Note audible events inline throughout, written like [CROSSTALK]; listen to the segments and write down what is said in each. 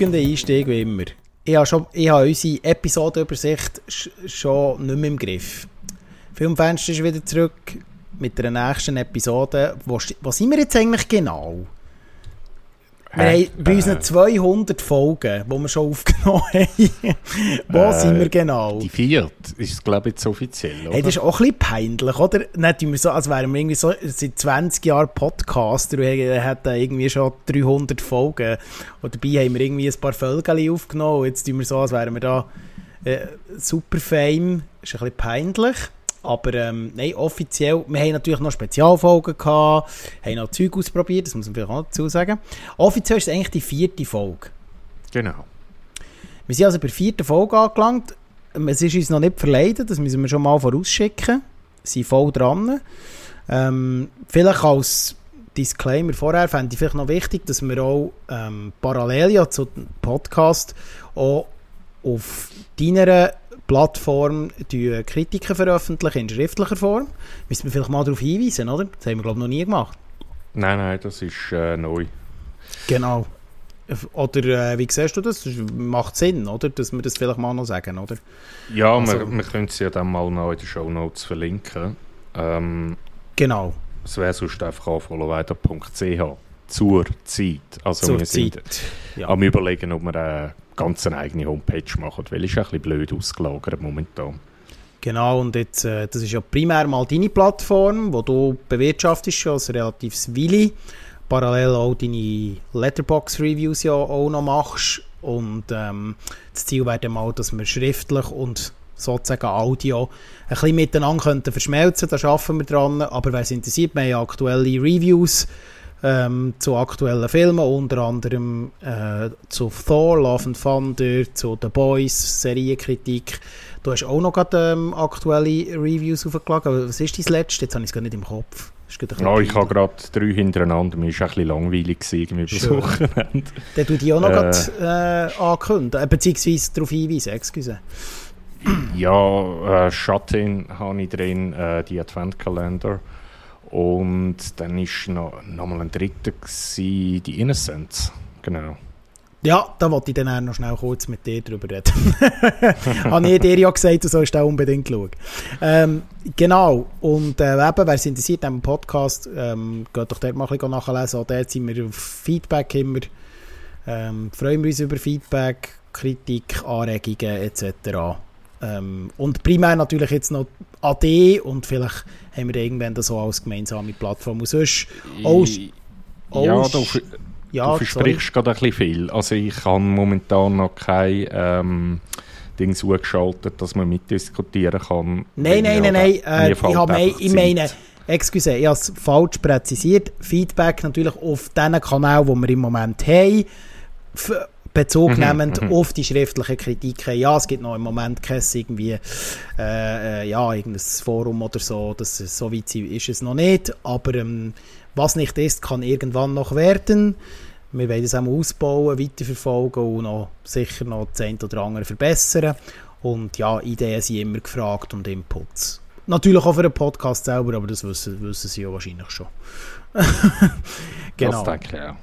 Flügender Einstieg wie immer. Ich habe, schon, ich habe unsere Episodenübersicht schon nicht mehr im Griff. Filmfenster ist wieder zurück mit der nächsten Episode. Wo, wo sind wir jetzt eigentlich genau? Wir haben bei unseren 200 Folgen, die wir schon aufgenommen [LAUGHS] haben, wo äh, sind wir genau? Die vierte ist, glaube ich, jetzt offiziell, oder? Hey, das ist auch ein bisschen peinlich, oder? Nicht wir so, als wären wir irgendwie so seit 20 Jahren Podcaster und hätten irgendwie schon 300 Folgen. Und dabei haben wir irgendwie ein paar Folgen aufgenommen und jetzt tun wir so, als wären wir da äh, super fame. Das ist ein bisschen peinlich. Aber ähm, nein, offiziell, wir haben natürlich noch Spezialfolgen gehabt, haben noch Zeug ausprobiert, das muss man vielleicht auch dazu sagen. Offiziell ist es eigentlich die vierte Folge. Genau. Wir sind also bei der vierten Folge angelangt. Es ist uns noch nicht verleidet, das müssen wir schon mal vorausschicken. Wir sind voll dran. Ähm, vielleicht als Disclaimer vorher fände ich vielleicht noch wichtig, dass wir auch ähm, parallel ja zu dem Podcast auch auf deiner Plattform die Kritiken veröffentlichen in schriftlicher Form. Müssen wir vielleicht mal darauf hinweisen, oder? Das haben wir, glaube ich, noch nie gemacht. Nein, nein, das ist äh, neu. Genau. Oder äh, wie siehst du das? das? Macht Sinn, oder? Dass wir das vielleicht mal noch sagen, oder? Ja, also, wir, wir können es ja dann mal noch in den Show Notes verlinken. Ähm, genau. Es wäre sonst einfach anfollowweiter.ch zur Zeit. Also zur wir Zeit. sind ja. am überlegen, ob wir äh, ganz eine eigene Homepage machen, weil ist ein bisschen blöd ausgelagert momentan. Genau, und jetzt, äh, das ist ja primär mal deine Plattform, wo du bewirtschaftest als relativ Willi, parallel auch deine Letterbox-Reviews ja auch noch machst. Und ähm, das Ziel wäre dann mal, dass wir schriftlich und sozusagen Audio ein bisschen miteinander könnten verschmelzen, da arbeiten wir dran, aber wer es interessiert, wir haben ja aktuelle Reviews ähm, zu aktuellen Filmen, unter anderem äh, zu Thor, Love and Thunder, zu The Boys, Serienkritik. Du hast auch noch gerade ähm, aktuelle Reviews aufgeladen. Was ist dein letzte? Jetzt habe ich es gar nicht im Kopf. Ja, ich habe gerade drei hintereinander. Mir war ein bisschen langweilig über das Wochenende. Dann du die auch noch äh, gerade äh, ankündigen, äh, beziehungsweise darauf hinweisen, excuse. Ja, äh, Shut-In habe ich drin, äh, die Adventkalender. Und dann war noch, noch mal ein dritter, gewesen, die Innocence. Genau. Ja, da wollte ich dann auch noch schnell kurz mit dir drüber reden. [LAUGHS] Habe ich dir ja gesagt, du sollst auch unbedingt schauen. Ähm, genau, und äh, eben, wer es interessiert am Podcast, ähm, geht doch dort mal ein bisschen nachlesen. Auch dort sind wir auf Feedback immer. Ähm, freuen wir uns über Feedback, Kritik, Anregungen etc. Ähm, und primär natürlich jetzt noch AD und vielleicht haben wir irgendwann das so als gemeinsame Plattform. Und sonst auch, auch ja, du, ja, du versprichst gerade ein bisschen viel. Also ich habe momentan noch kein ähm, Ding zugeschaltet, dass man mitdiskutieren kann. Nein, nein, nein, nein. Äh, ich, habe, ich meine, excuse, ich habe es falsch präzisiert. Feedback natürlich auf den Kanal, wo wir im Moment haben. Bezug mhm, nehmend mhm, auf die schriftlichen Kritiken. Ja, es gibt noch im Moment kein irgendwie, äh, äh, ja, irgendein Forum oder so, das, so weit ist es noch nicht, aber ähm, was nicht ist, kann irgendwann noch werden. Wir werden es auch ausbauen, weiterverfolgen und noch, sicher noch das eine oder andere verbessern. Und ja, Ideen sind immer gefragt und Inputs. Natürlich auch für den Podcast selber, aber das wissen, wissen sie ja wahrscheinlich schon. [LAUGHS] genau. Das denke ich, ja.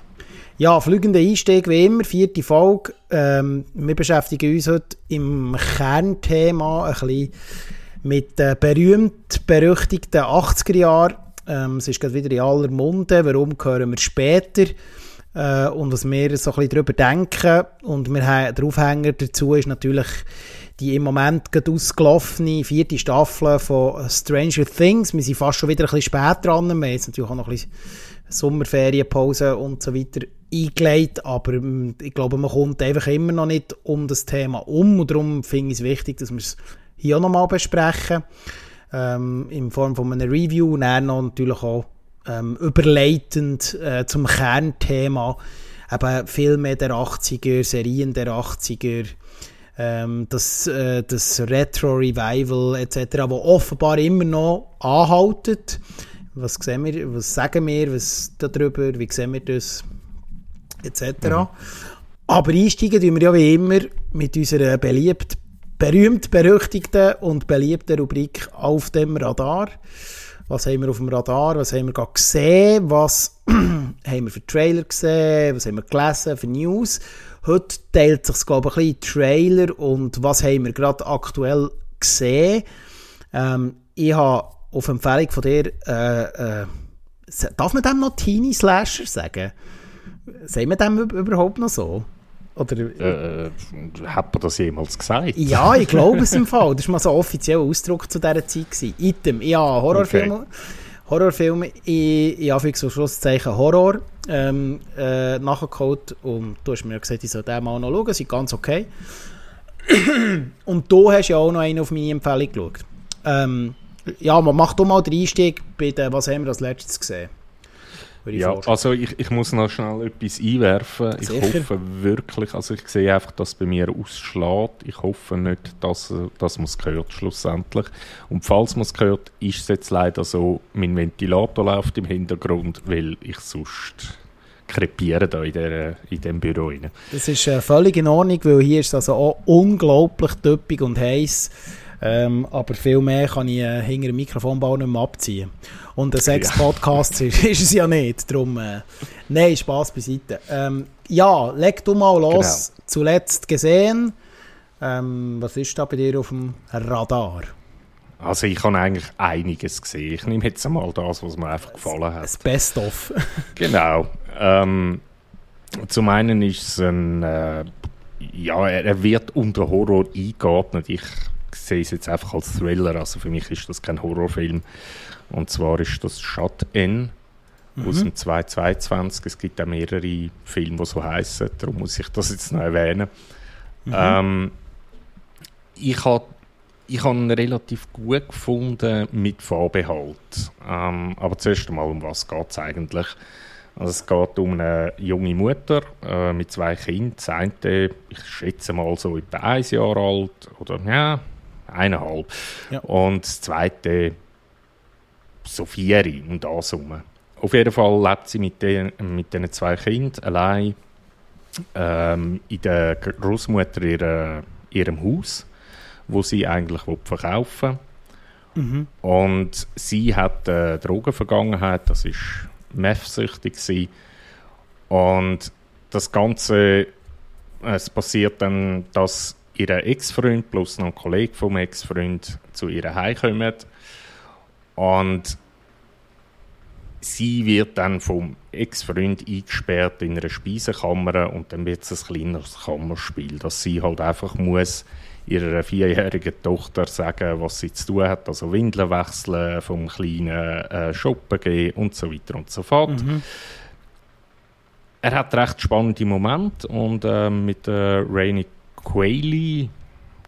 Ja, flügender Einstieg wie immer, vierte Folge. Ähm, wir beschäftigen uns heute im Kernthema ein bisschen mit den berühmt-berüchtigten 80er Jahren. Ähm, es ist gerade wieder in aller Munde. Warum hören wir später? Äh, und was wir so ein bisschen darüber denken. Und wir haben, der Aufhänger dazu ist natürlich die im Moment gerade ausgelaufene vierte Staffel von Stranger Things. Wir sind fast schon wieder ein bisschen spät dran. Wir haben jetzt natürlich auch noch ein bisschen Sommerferienpause und so weiter eingelegt, aber ähm, ich glaube, man kommt einfach immer noch nicht um das Thema um und darum finde ich es wichtig, dass wir es hier nochmal besprechen, ähm, in Form von einem Review und dann noch natürlich auch ähm, überleitend äh, zum Kernthema, eben Filme der 80er, Serien der 80er, ähm, das, äh, das Retro-Revival etc., wo offenbar immer noch anhaltet. Was, sehen wir, was sagen wir was darüber, wie sehen wir das? Etc. Mhm. Aber einsteigen tun wir ja wie immer mit unserer beliebt, berühmt berüchtigten und beliebten Rubrik auf dem Radar. Was haben wir auf dem Radar? Was haben wir gerade gesehen? Was [CLEARS THROAT] haben wir für Trailer gesehen? Was haben wir gelesen für News? Heute teilt sich glaube ich, ein bisschen Trailer und was haben wir gerade aktuell gesehen. Ähm, ich habe auf Empfehlung von dir, äh, äh, darf man dem noch Teenie Slasher sagen? Sagen wir dem überhaupt noch so? Oder, äh, hat man das jemals gesagt? Ja, ich [LAUGHS] glaube es im Fall. Das war mal so ein offizieller Ausdruck zu dieser Zeit. Gewesen. Item, ja, Horrorfilme. Okay. Horrorfilme in, in Anführungs- Schlusszeichen Horror ähm, äh, nachgeholt und du hast mir gesagt, ich soll den mal noch schauen, sind ganz okay. [CLEARS THROAT] und du hast ja auch noch einen auf meine Empfehlung geschaut. Ähm, ja, man macht doch mal den Einstieg bei den, was haben wir als letztes gesehen? Ja, also ich, ich muss noch schnell etwas einwerfen. Sicher? Ich hoffe wirklich, also ich sehe einfach, dass es bei mir ausschlägt. Ich hoffe nicht, dass, dass man es gehört schlussendlich. Und falls man es gehört, ist es jetzt leider so, mein Ventilator läuft im Hintergrund, weil ich sonst krepiere da in, der, in dem Büro. Rein. Das ist äh, völlig in Ordnung, weil hier ist es also auch unglaublich töppig und heiß. Ähm, aber viel mehr kann ich äh, hinter dem Mikrofonbau nicht mehr abziehen. Und ein sechs ja. Ist, [LAUGHS] ist, es ja nicht. Darum, äh, nein, Spaß beiseite. Ähm, ja, leg du mal los. Genau. Zuletzt gesehen. Ähm, was ist da bei dir auf dem Radar? Also ich habe eigentlich einiges gesehen. Ich nehme jetzt einmal das, was mir einfach gefallen hat. Das Best-of. [LAUGHS] genau. Ähm, zum einen ist es ein... Äh, ja, er, wird unter Horror eingeordnet. Ich sehe es jetzt einfach als Thriller. Also für mich ist das kein Horrorfilm. Und zwar ist das Shut In mhm. aus dem 2022. Es gibt auch mehrere Filme, die so heißen. Darum muss ich das jetzt noch erwähnen. Mhm. Ähm, ich habe ich habe ihn relativ gut gefunden mit Vorbehalt. Ähm, aber zuerst einmal, um was geht es eigentlich? Also es geht um eine junge Mutter äh, mit zwei Kindern. Das eine, ich schätze mal so etwa ein Jahr alt oder ja, eineinhalb. Ja. Und das zweite so vier und das rum. Auf jeden Fall lebt sie mit den, mit den zwei Kindern allein ähm, in der Großmutter ihrer, ihrem Haus, wo sie eigentlich verkaufen mhm. Und sie hat eine Drogenvergangenheit, das ist meth Und das Ganze, es passiert dann, dass ihr Ex-Freund plus noch ein Kollege vom Ex-Freund zu ihr heimkommen und sie wird dann vom Ex-Freund eingesperrt in einer Speisekammer und dann wird es ein kleineres Kammerspiel, dass sie halt einfach muss ihrer vierjährigen Tochter sagen, was sie zu tun hat, also Windeln wechseln, vom kleinen äh, Shoppen gehen und so weiter und so fort. Mhm. Er hat recht spannende Momente und äh, mit äh, Rainy Quayle, ich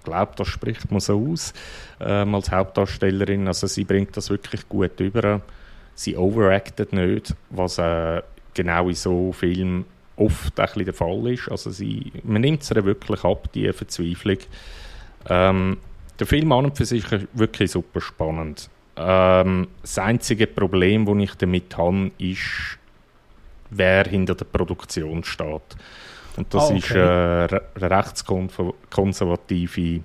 glaube, das spricht man so aus, ähm, als Hauptdarstellerin. Also sie bringt das wirklich gut über. Sie overactet nicht, was äh, genau in so Filmen oft ein bisschen der Fall ist. Also sie, man nimmt es wirklich ab, die Verzweiflung. Ähm, der Film an und für sich ist wirklich super spannend. Ähm, das einzige Problem, das ich damit habe, ist, wer hinter der Produktion steht. Und das oh, okay. ist eine äh, rechtskonservative,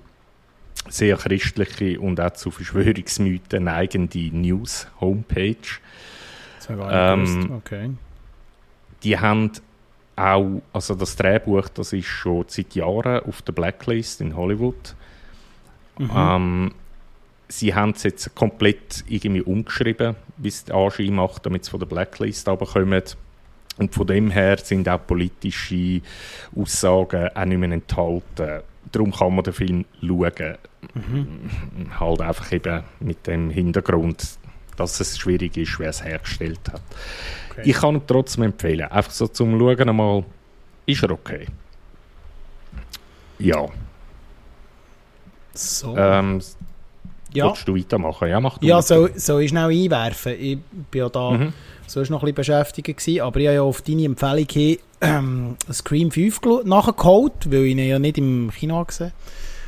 sehr christliche und auch zu Verschwörungsmythen neigende News-Homepage. Ähm, okay. Die haben auch, also das Drehbuch, das ist schon seit Jahren auf der Blacklist in Hollywood. Mhm. Ähm, sie haben es jetzt komplett irgendwie umgeschrieben, wie es der Anschein macht, damit sie von der Blacklist runterkommen. Und von dem her sind auch politische Aussagen auch nicht mehr enthalten. Darum kann man den Film schauen. Mhm. Halt einfach eben mit dem Hintergrund, dass es schwierig ist, wer es hergestellt hat. Okay. Ich kann ihn trotzdem empfehlen. Einfach so zum Schauen einmal, ist er okay. Ja. So. Ähm, ja. Willst du weitermachen? Ja, mach du Ja, so, so ich schnell einwerfen. Ich bin ja da... Mhm sonst noch ein bisschen beschäftigt gewesen, aber ich habe ja auf deine Empfehlung hin ähm, Scream 5 nachgeholt, weil ich ihn ja nicht im Kino gesehen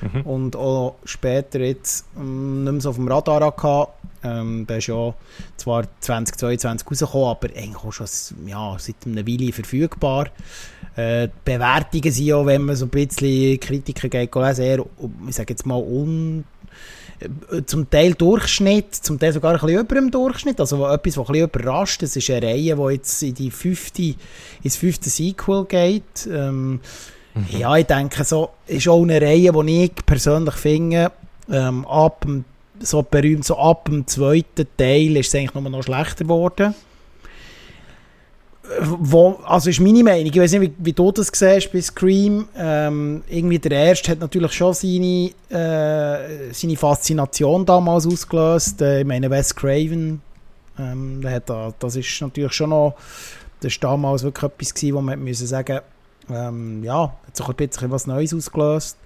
mhm. und auch später jetzt ähm, nicht mehr so auf dem Radar hatte. Ähm, der ist ja zwar 2022 rausgekommen, aber eigentlich auch schon ja, seit einer Weile verfügbar. Äh, Bewertungen sind ja, wenn man so ein bisschen Kritiker geht, sehr, ich sage jetzt mal, un zum Teil Durchschnitt, zum Teil sogar ein bisschen über dem Durchschnitt, also etwas, was ein bisschen überrascht, das ist eine Reihe, die jetzt in die fünfte, ins fünfte Sequel geht, ähm, Mhm. Ja, ich denke, so ist auch eine Reihe, die ich persönlich finde, ähm, ab dem, so berühmt, so ab dem zweiten Teil ist es eigentlich nur noch schlechter geworden. Wo, also ist meine Meinung, ich weiß nicht, wie, wie, du das siehst bei Scream. Ähm, irgendwie der erste hat natürlich schon seine, äh, seine Faszination damals ausgelöst. Äh, ich meine, Wes Craven, ähm, der hat da, das ist natürlich schon noch, das ist damals wirklich etwas gewesen, wo man müssen sagen, ähm, ja, hat sich ein bisschen was Neues ausgelöst.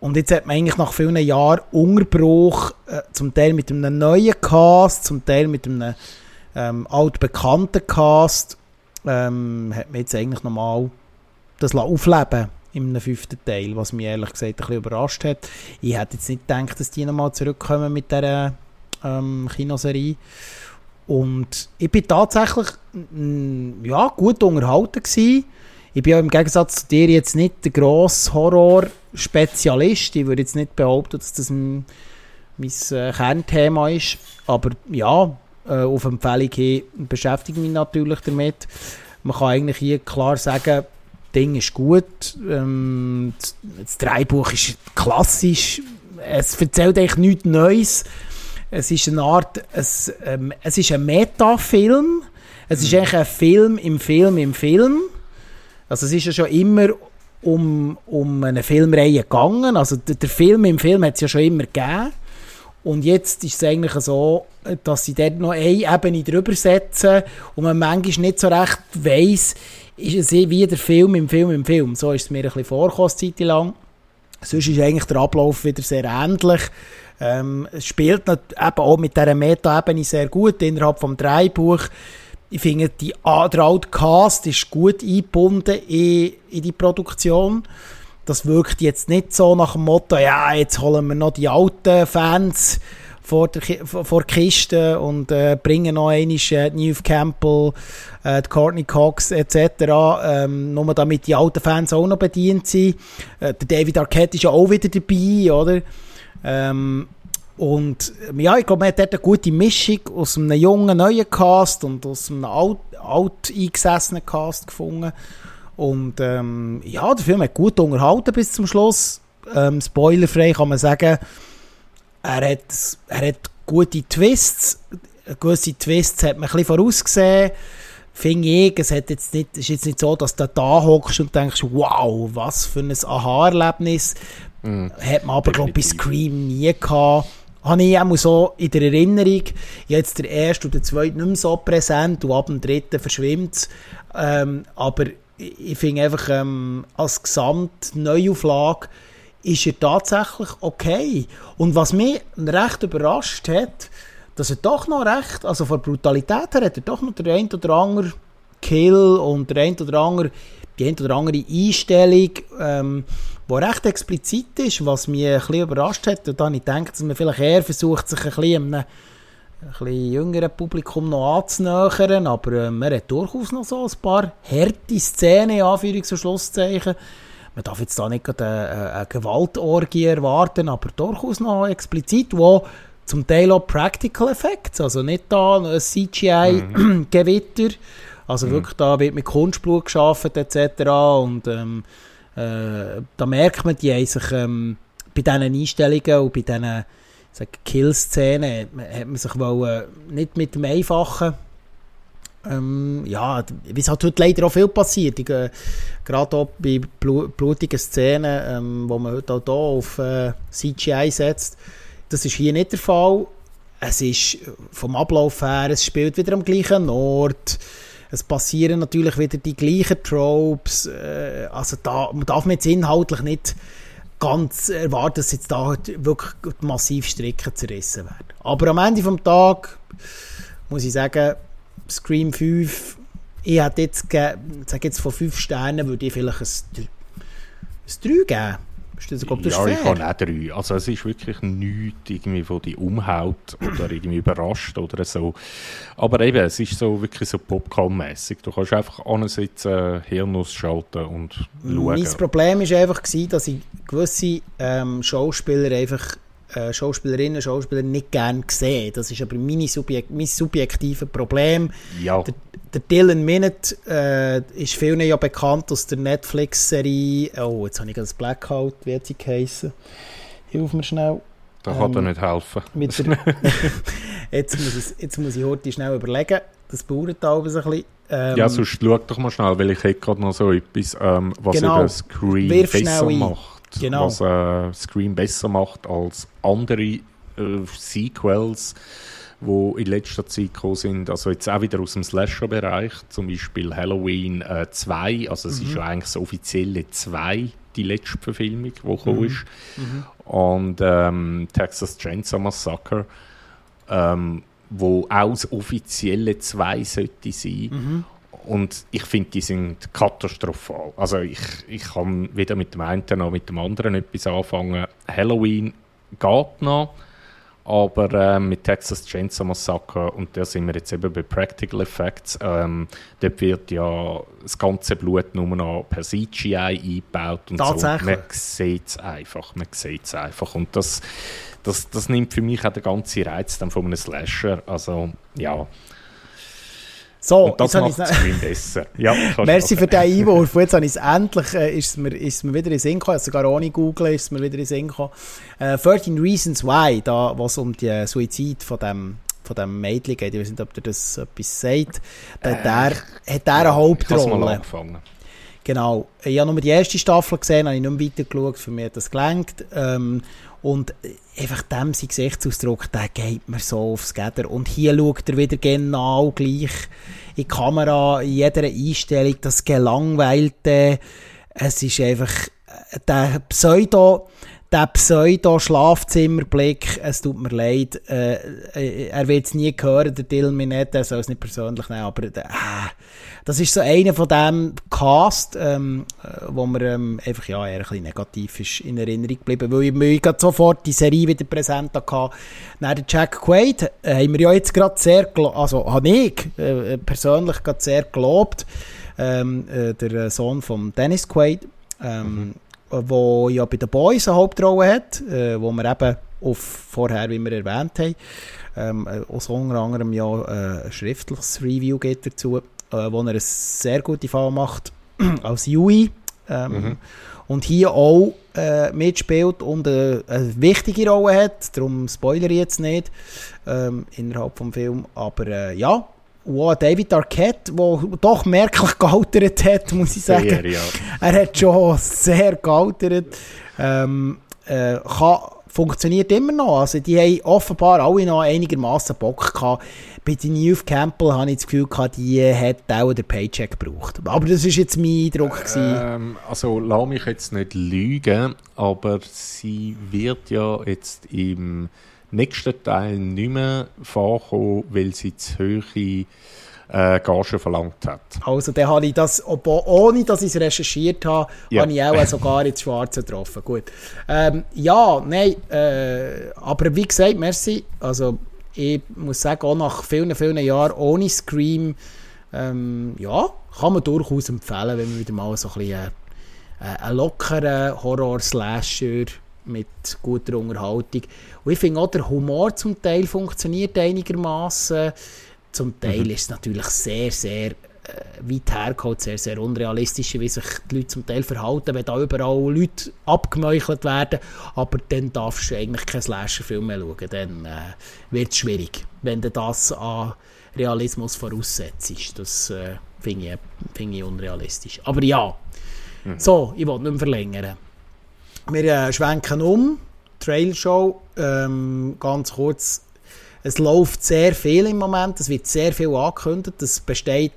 Und jetzt hat man eigentlich nach vielen Jahren Unterbruch, äh, zum Teil mit einem neuen Cast, zum Teil mit einem ähm, altbekannten Cast, ähm, hat man jetzt eigentlich nochmal das aufleben einem fünften Teil, was mich ehrlich gesagt ein bisschen überrascht hat. Ich hätte jetzt nicht gedacht, dass die nochmal zurückkommen mit dieser ähm, Kinoserie. Und ich bin tatsächlich ja, gut unterhalten gewesen. Ich bin ja im Gegensatz zu dir jetzt nicht der grosse Horror-Spezialist. Ich würde jetzt nicht behaupten, dass das ein, mein äh, Kernthema ist. Aber ja, äh, auf Empfehlung hin beschäftige mich natürlich damit. Man kann eigentlich hier klar sagen, das Ding ist gut. Ähm, das Dreibuch ist klassisch. Es erzählt eigentlich nichts Neues. Es ist eine Art, es, ähm, es ist ein Metafilm. Es ist mhm. eigentlich ein Film im Film im Film. Also es ist ja schon immer um, um eine Filmreihe gegangen. Also der, der Film im Film hat es ja schon immer gegeben. Und jetzt ist es eigentlich so, dass sie dort noch eine Ebene drüber setzen und man manchmal nicht so recht weiss, ist es wie der Film im Film im Film. So ist es mir ein bisschen vorgekommen, Zeit lang. Sonst ist eigentlich der Ablauf wieder sehr ähnlich. Ähm, es spielt eben auch mit dieser Meta-Ebene sehr gut innerhalb des Dreibuch. Ich finde, die, der alte Cast ist gut eingebunden in, in die Produktion das wirkt jetzt nicht so nach dem Motto, ja, jetzt holen wir noch die alten Fans vor der, vor der Kiste und äh, bringen noch einmal äh, Neve Campbell, äh, Courtney Cox etc., ähm, nur damit die alten Fans auch noch bedient sind. Äh, der David Arquette ist ja auch wieder dabei, oder? Ähm, und ja, ich glaube, man hat dort eine gute Mischung aus einem jungen, neuen Cast und aus einem alt, alt eingesessenen Cast gefunden. Und ähm, ja, der Film hat gut unterhalten bis zum Schluss. Ähm, spoilerfrei kann man sagen, er hat, er hat gute Twists. Gewisse Twists hat man ein bisschen vorausgesehen. Finde ich, es hat jetzt nicht, ist jetzt nicht so, dass du da hockst und denkst, wow, was für ein Aha-Erlebnis. Mm, hat man aber, glaube ich, bei Scream nie gehabt. Habe ich auch so in der Erinnerung, jetzt der erste und der zweite nicht mehr so präsent und ab dem dritten verschwimmt es. Ähm, aber ich finde einfach, ähm, als Gesamtneuauflage ist er tatsächlich okay. Und was mich recht überrascht hat, dass er doch noch recht, also von Brutalität her hat er doch noch der ein oder andere Kill und der ein oder andere, die ein oder andere Einstellung, ähm, die recht explizit ist, was mich ein bisschen überrascht hat. Und dann ich denke, dass man vielleicht eher versucht, sich ein bisschen bisschen jüngeren Publikum noch anzunähern, aber äh, man hat durchaus noch so ein paar harte Szenen, Anführungs- und Schlusszeichen. Man darf jetzt da nicht eine, eine Gewaltorgie erwarten, aber durchaus noch explizit, wo zum Teil auch Practical Effects, also nicht da ein CGI-Gewitter, mhm. [CLEARS THROAT] also mhm. wirklich da wird mit Kunstblut geschaffen etc. Und ähm, äh, da merkt man, die haben sich ähm, bei diesen Einstellungen und bei diesen Kill-Szene hat man sich wollen, nicht mit dem Einfachen. Ähm, ja, es halt heute leider auch viel passiert, äh, gerade auch bei blutigen Szenen, ähm, wo man heute auch hier auf äh, CGI setzt, das ist hier nicht der Fall. Es ist vom Ablauf her, es spielt wieder am gleichen Ort, es passieren natürlich wieder die gleichen Tropes, äh, also da man darf man jetzt inhaltlich nicht ganz erwarten, dass jetzt da wirklich massiv Stricken zerrissen werden. Aber am Ende des Tages muss ich sagen, Scream 5, ich hätte jetzt, sage jetzt von 5 Sternen, würde ich vielleicht ein, ein 3 geben. Ist das, glaub, das ja, ich kann auch drei. Also es ist wirklich nichts irgendwie, wo die umhaut oder irgendwie überrascht oder so. Aber eben, es ist so wirklich so Popcorn-mäßig. Du kannst einfach ansitzen, Hirn ausschalten und schauen. Mein Problem war einfach, gewesen, dass ich gewisse ähm, Schauspieler einfach äh, Schauspielerinnen und Schauspieler nicht gerne sehen. Das ist aber meine Subjek mein subjektives Problem. Ja. Der, der Dylan Minute äh, ist vielen ja bekannt aus der Netflix-Serie. Oh, jetzt habe ich das Blackout, wie hat sie geheißen? Hilf mir schnell. Da kann ähm, er nicht helfen. Der, [LAUGHS] jetzt, muss ich, jetzt muss ich heute schnell überlegen. Das dauert alles ein bisschen. Ähm, ja, sonst schau doch mal schnell, weil ich hätte gerade noch so etwas, ähm, was genau, eben Screen besser macht. Genau. Was äh, Screen besser macht als andere äh, Sequels, die in letzter Zeit gekommen sind. Also jetzt auch wieder aus dem Slasher-Bereich, zum Beispiel Halloween äh, 2. Also es mhm. ist ja eigentlich das offizielle 2 die letzte Verfilmung, die gekommen mhm. ist. Mhm. Und ähm, Texas Chainsaw Massacre, ähm, wo auch das offizielle 2 sollte sein. Mhm. Und ich finde, die sind katastrophal. Also ich, ich kann weder mit dem einen noch mit dem anderen etwas anfangen. Halloween geht noch aber äh, mit Texas Chainsaw Massacre, und da sind wir jetzt eben bei Practical Effects, ähm, dort wird ja das ganze Blut nur noch per CGI eingebaut und so. Man sieht es einfach, man sieht einfach. Und das, das, das nimmt für mich auch den ganzen Reiz dann von einem Slasher. Also, ja. So, und das macht es Screen besser. Ja, [LAUGHS] Merci für den Einwurf. jetzt habe ich es endlich, äh, ist, es mir, ist es mir wieder in Sinn gekommen, also sogar ohne Google ist es mir wieder in Sinn gekommen. Äh, 13 Reasons Why, da, was um die äh, Suizid von dem von dem Mädchen geht, ich weiß nicht, ob der das etwas sagt, da, äh, der, hat der eine Hauptrolle. Mal angefangen. Genau. Ich habe nur die erste Staffel gesehen, habe ich nicht mehr weiter für mich hat das gelangt. Ähm, und einfach dem sein Gesichtsausdruck, der geht mir so aufs Geder. Und hier schaut er wieder genau gleich in die Kamera, in jeder Einstellung, das Gelangweilte. Es ist einfach äh, der Pseudo, der Pseudo-Schlafzimmerblick, es tut mir leid, äh, äh er wird es nie hören, der Dylan Minette, er soll es nicht persönlich nehmen, aber äh, das ist so einer von dem Cast, ähm, äh, wo mir ähm, einfach ja, eher ein bisschen negativ ist in Erinnerung geblieben, weil ich mir sofort die Serie wieder präsent hatte. Nach Jack Quaid äh, haben wir ja jetzt gerade sehr, also habe ich äh, persönlich gerade sehr gelobt, ähm, äh, der Sohn von Dennis Quaid, ähm, mhm wo ja bei den Boys eine Hauptrolle hat, äh, wo wir eben auf vorher, wie wir erwähnt haben, ähm, aus unter anderem ja äh, ein schriftliches Review geht dazu, äh, wo er eine sehr gute Fall macht [CLEARS THROAT] als Yui ähm, mhm. und hier auch äh, mitspielt und äh, eine wichtige Rolle hat, darum spoilere ich jetzt nicht ähm, innerhalb des Films, aber äh, ja, Wow, David Arquette, der doch merklich gealtert hat, muss ich sagen. Sehr, ja. Er hat schon sehr gealtert. Ähm, äh, kann, funktioniert immer noch. Also die haben offenbar alle noch einigermaßen Bock gehabt. Bei den Neve Campbell habe ich das Gefühl gehabt, die hat auch den Paycheck gebraucht. Aber das ist jetzt mein Eindruck. Ähm, also lass mich jetzt nicht lügen, aber sie wird ja jetzt im nächsten Teil nicht mehr vorkommen, weil sie zu hohe äh, Gage verlangt hat. Also dann habe ich das, ohne dass ich es recherchiert habe, ja. habe ich auch sogar ins Schwarze getroffen. Gut. Ähm, ja, nein, äh, aber wie gesagt, merci. Also ich muss sagen, auch nach vielen, vielen Jahren ohne Scream, ähm, ja, kann man durchaus empfehlen, wenn man wieder mal so ein bisschen äh, einen lockeren Horror-Slasher mit guter Unterhaltung. Und ich finde auch, der Humor zum Teil funktioniert einigermaßen. Zum Teil mhm. ist es natürlich sehr, sehr äh, weit hergeholt, sehr, sehr unrealistisch, wie sich die Leute zum Teil verhalten, wenn da überall Leute abgemeuchelt werden. Aber dann darfst du eigentlich keinen Slasher-Film mehr schauen. Dann äh, wird es schwierig, wenn du das an Realismus voraussetzt. Das äh, finde ich, find ich unrealistisch. Aber ja, mhm. so, ich wollte nicht mehr verlängern. Wir äh, schwenken um. Trail Show, ähm, ganz kurz. Es läuft sehr viel im Moment, es wird sehr viel angekündigt. Es besteht,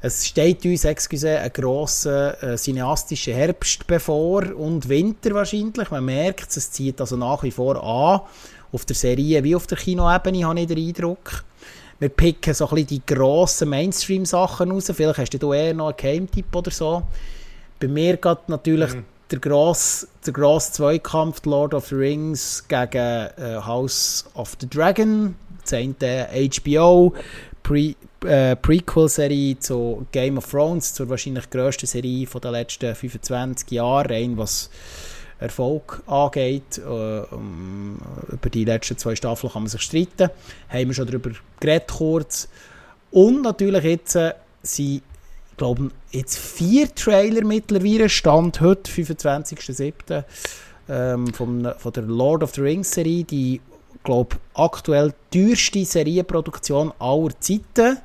es steht uns, excuse, ein grosser äh, cineastischer Herbst bevor und Winter wahrscheinlich. Man merkt es, zieht also nach wie vor an. Auf der Serie wie auf der Kinoebene habe ich den Eindruck. Wir picken so ein bisschen die grossen Mainstream-Sachen raus. Vielleicht hast du eher noch einen Game-Tipp oder so. Bei mir geht natürlich mhm der grosse, der grosse Zweikampf Lord of the Rings gegen äh, House of the Dragon, eine HBO, Pre, äh, Prequel-Serie zu Game of Thrones, zur wahrscheinlich grössten Serie von der letzten 25 Jahre, ein was Erfolg angeht. Äh, um, über die letzten zwei Staffeln kann man sich streiten. Haben wir schon darüber geredet kurz. Und natürlich jetzt äh, sind, glaube, jetzt vier Trailer mittlerweile, Stand heute, 25.07. Ähm, von der Lord of the Rings Serie, die, glaube aktuell teuerste Serienproduktion aller Zeiten.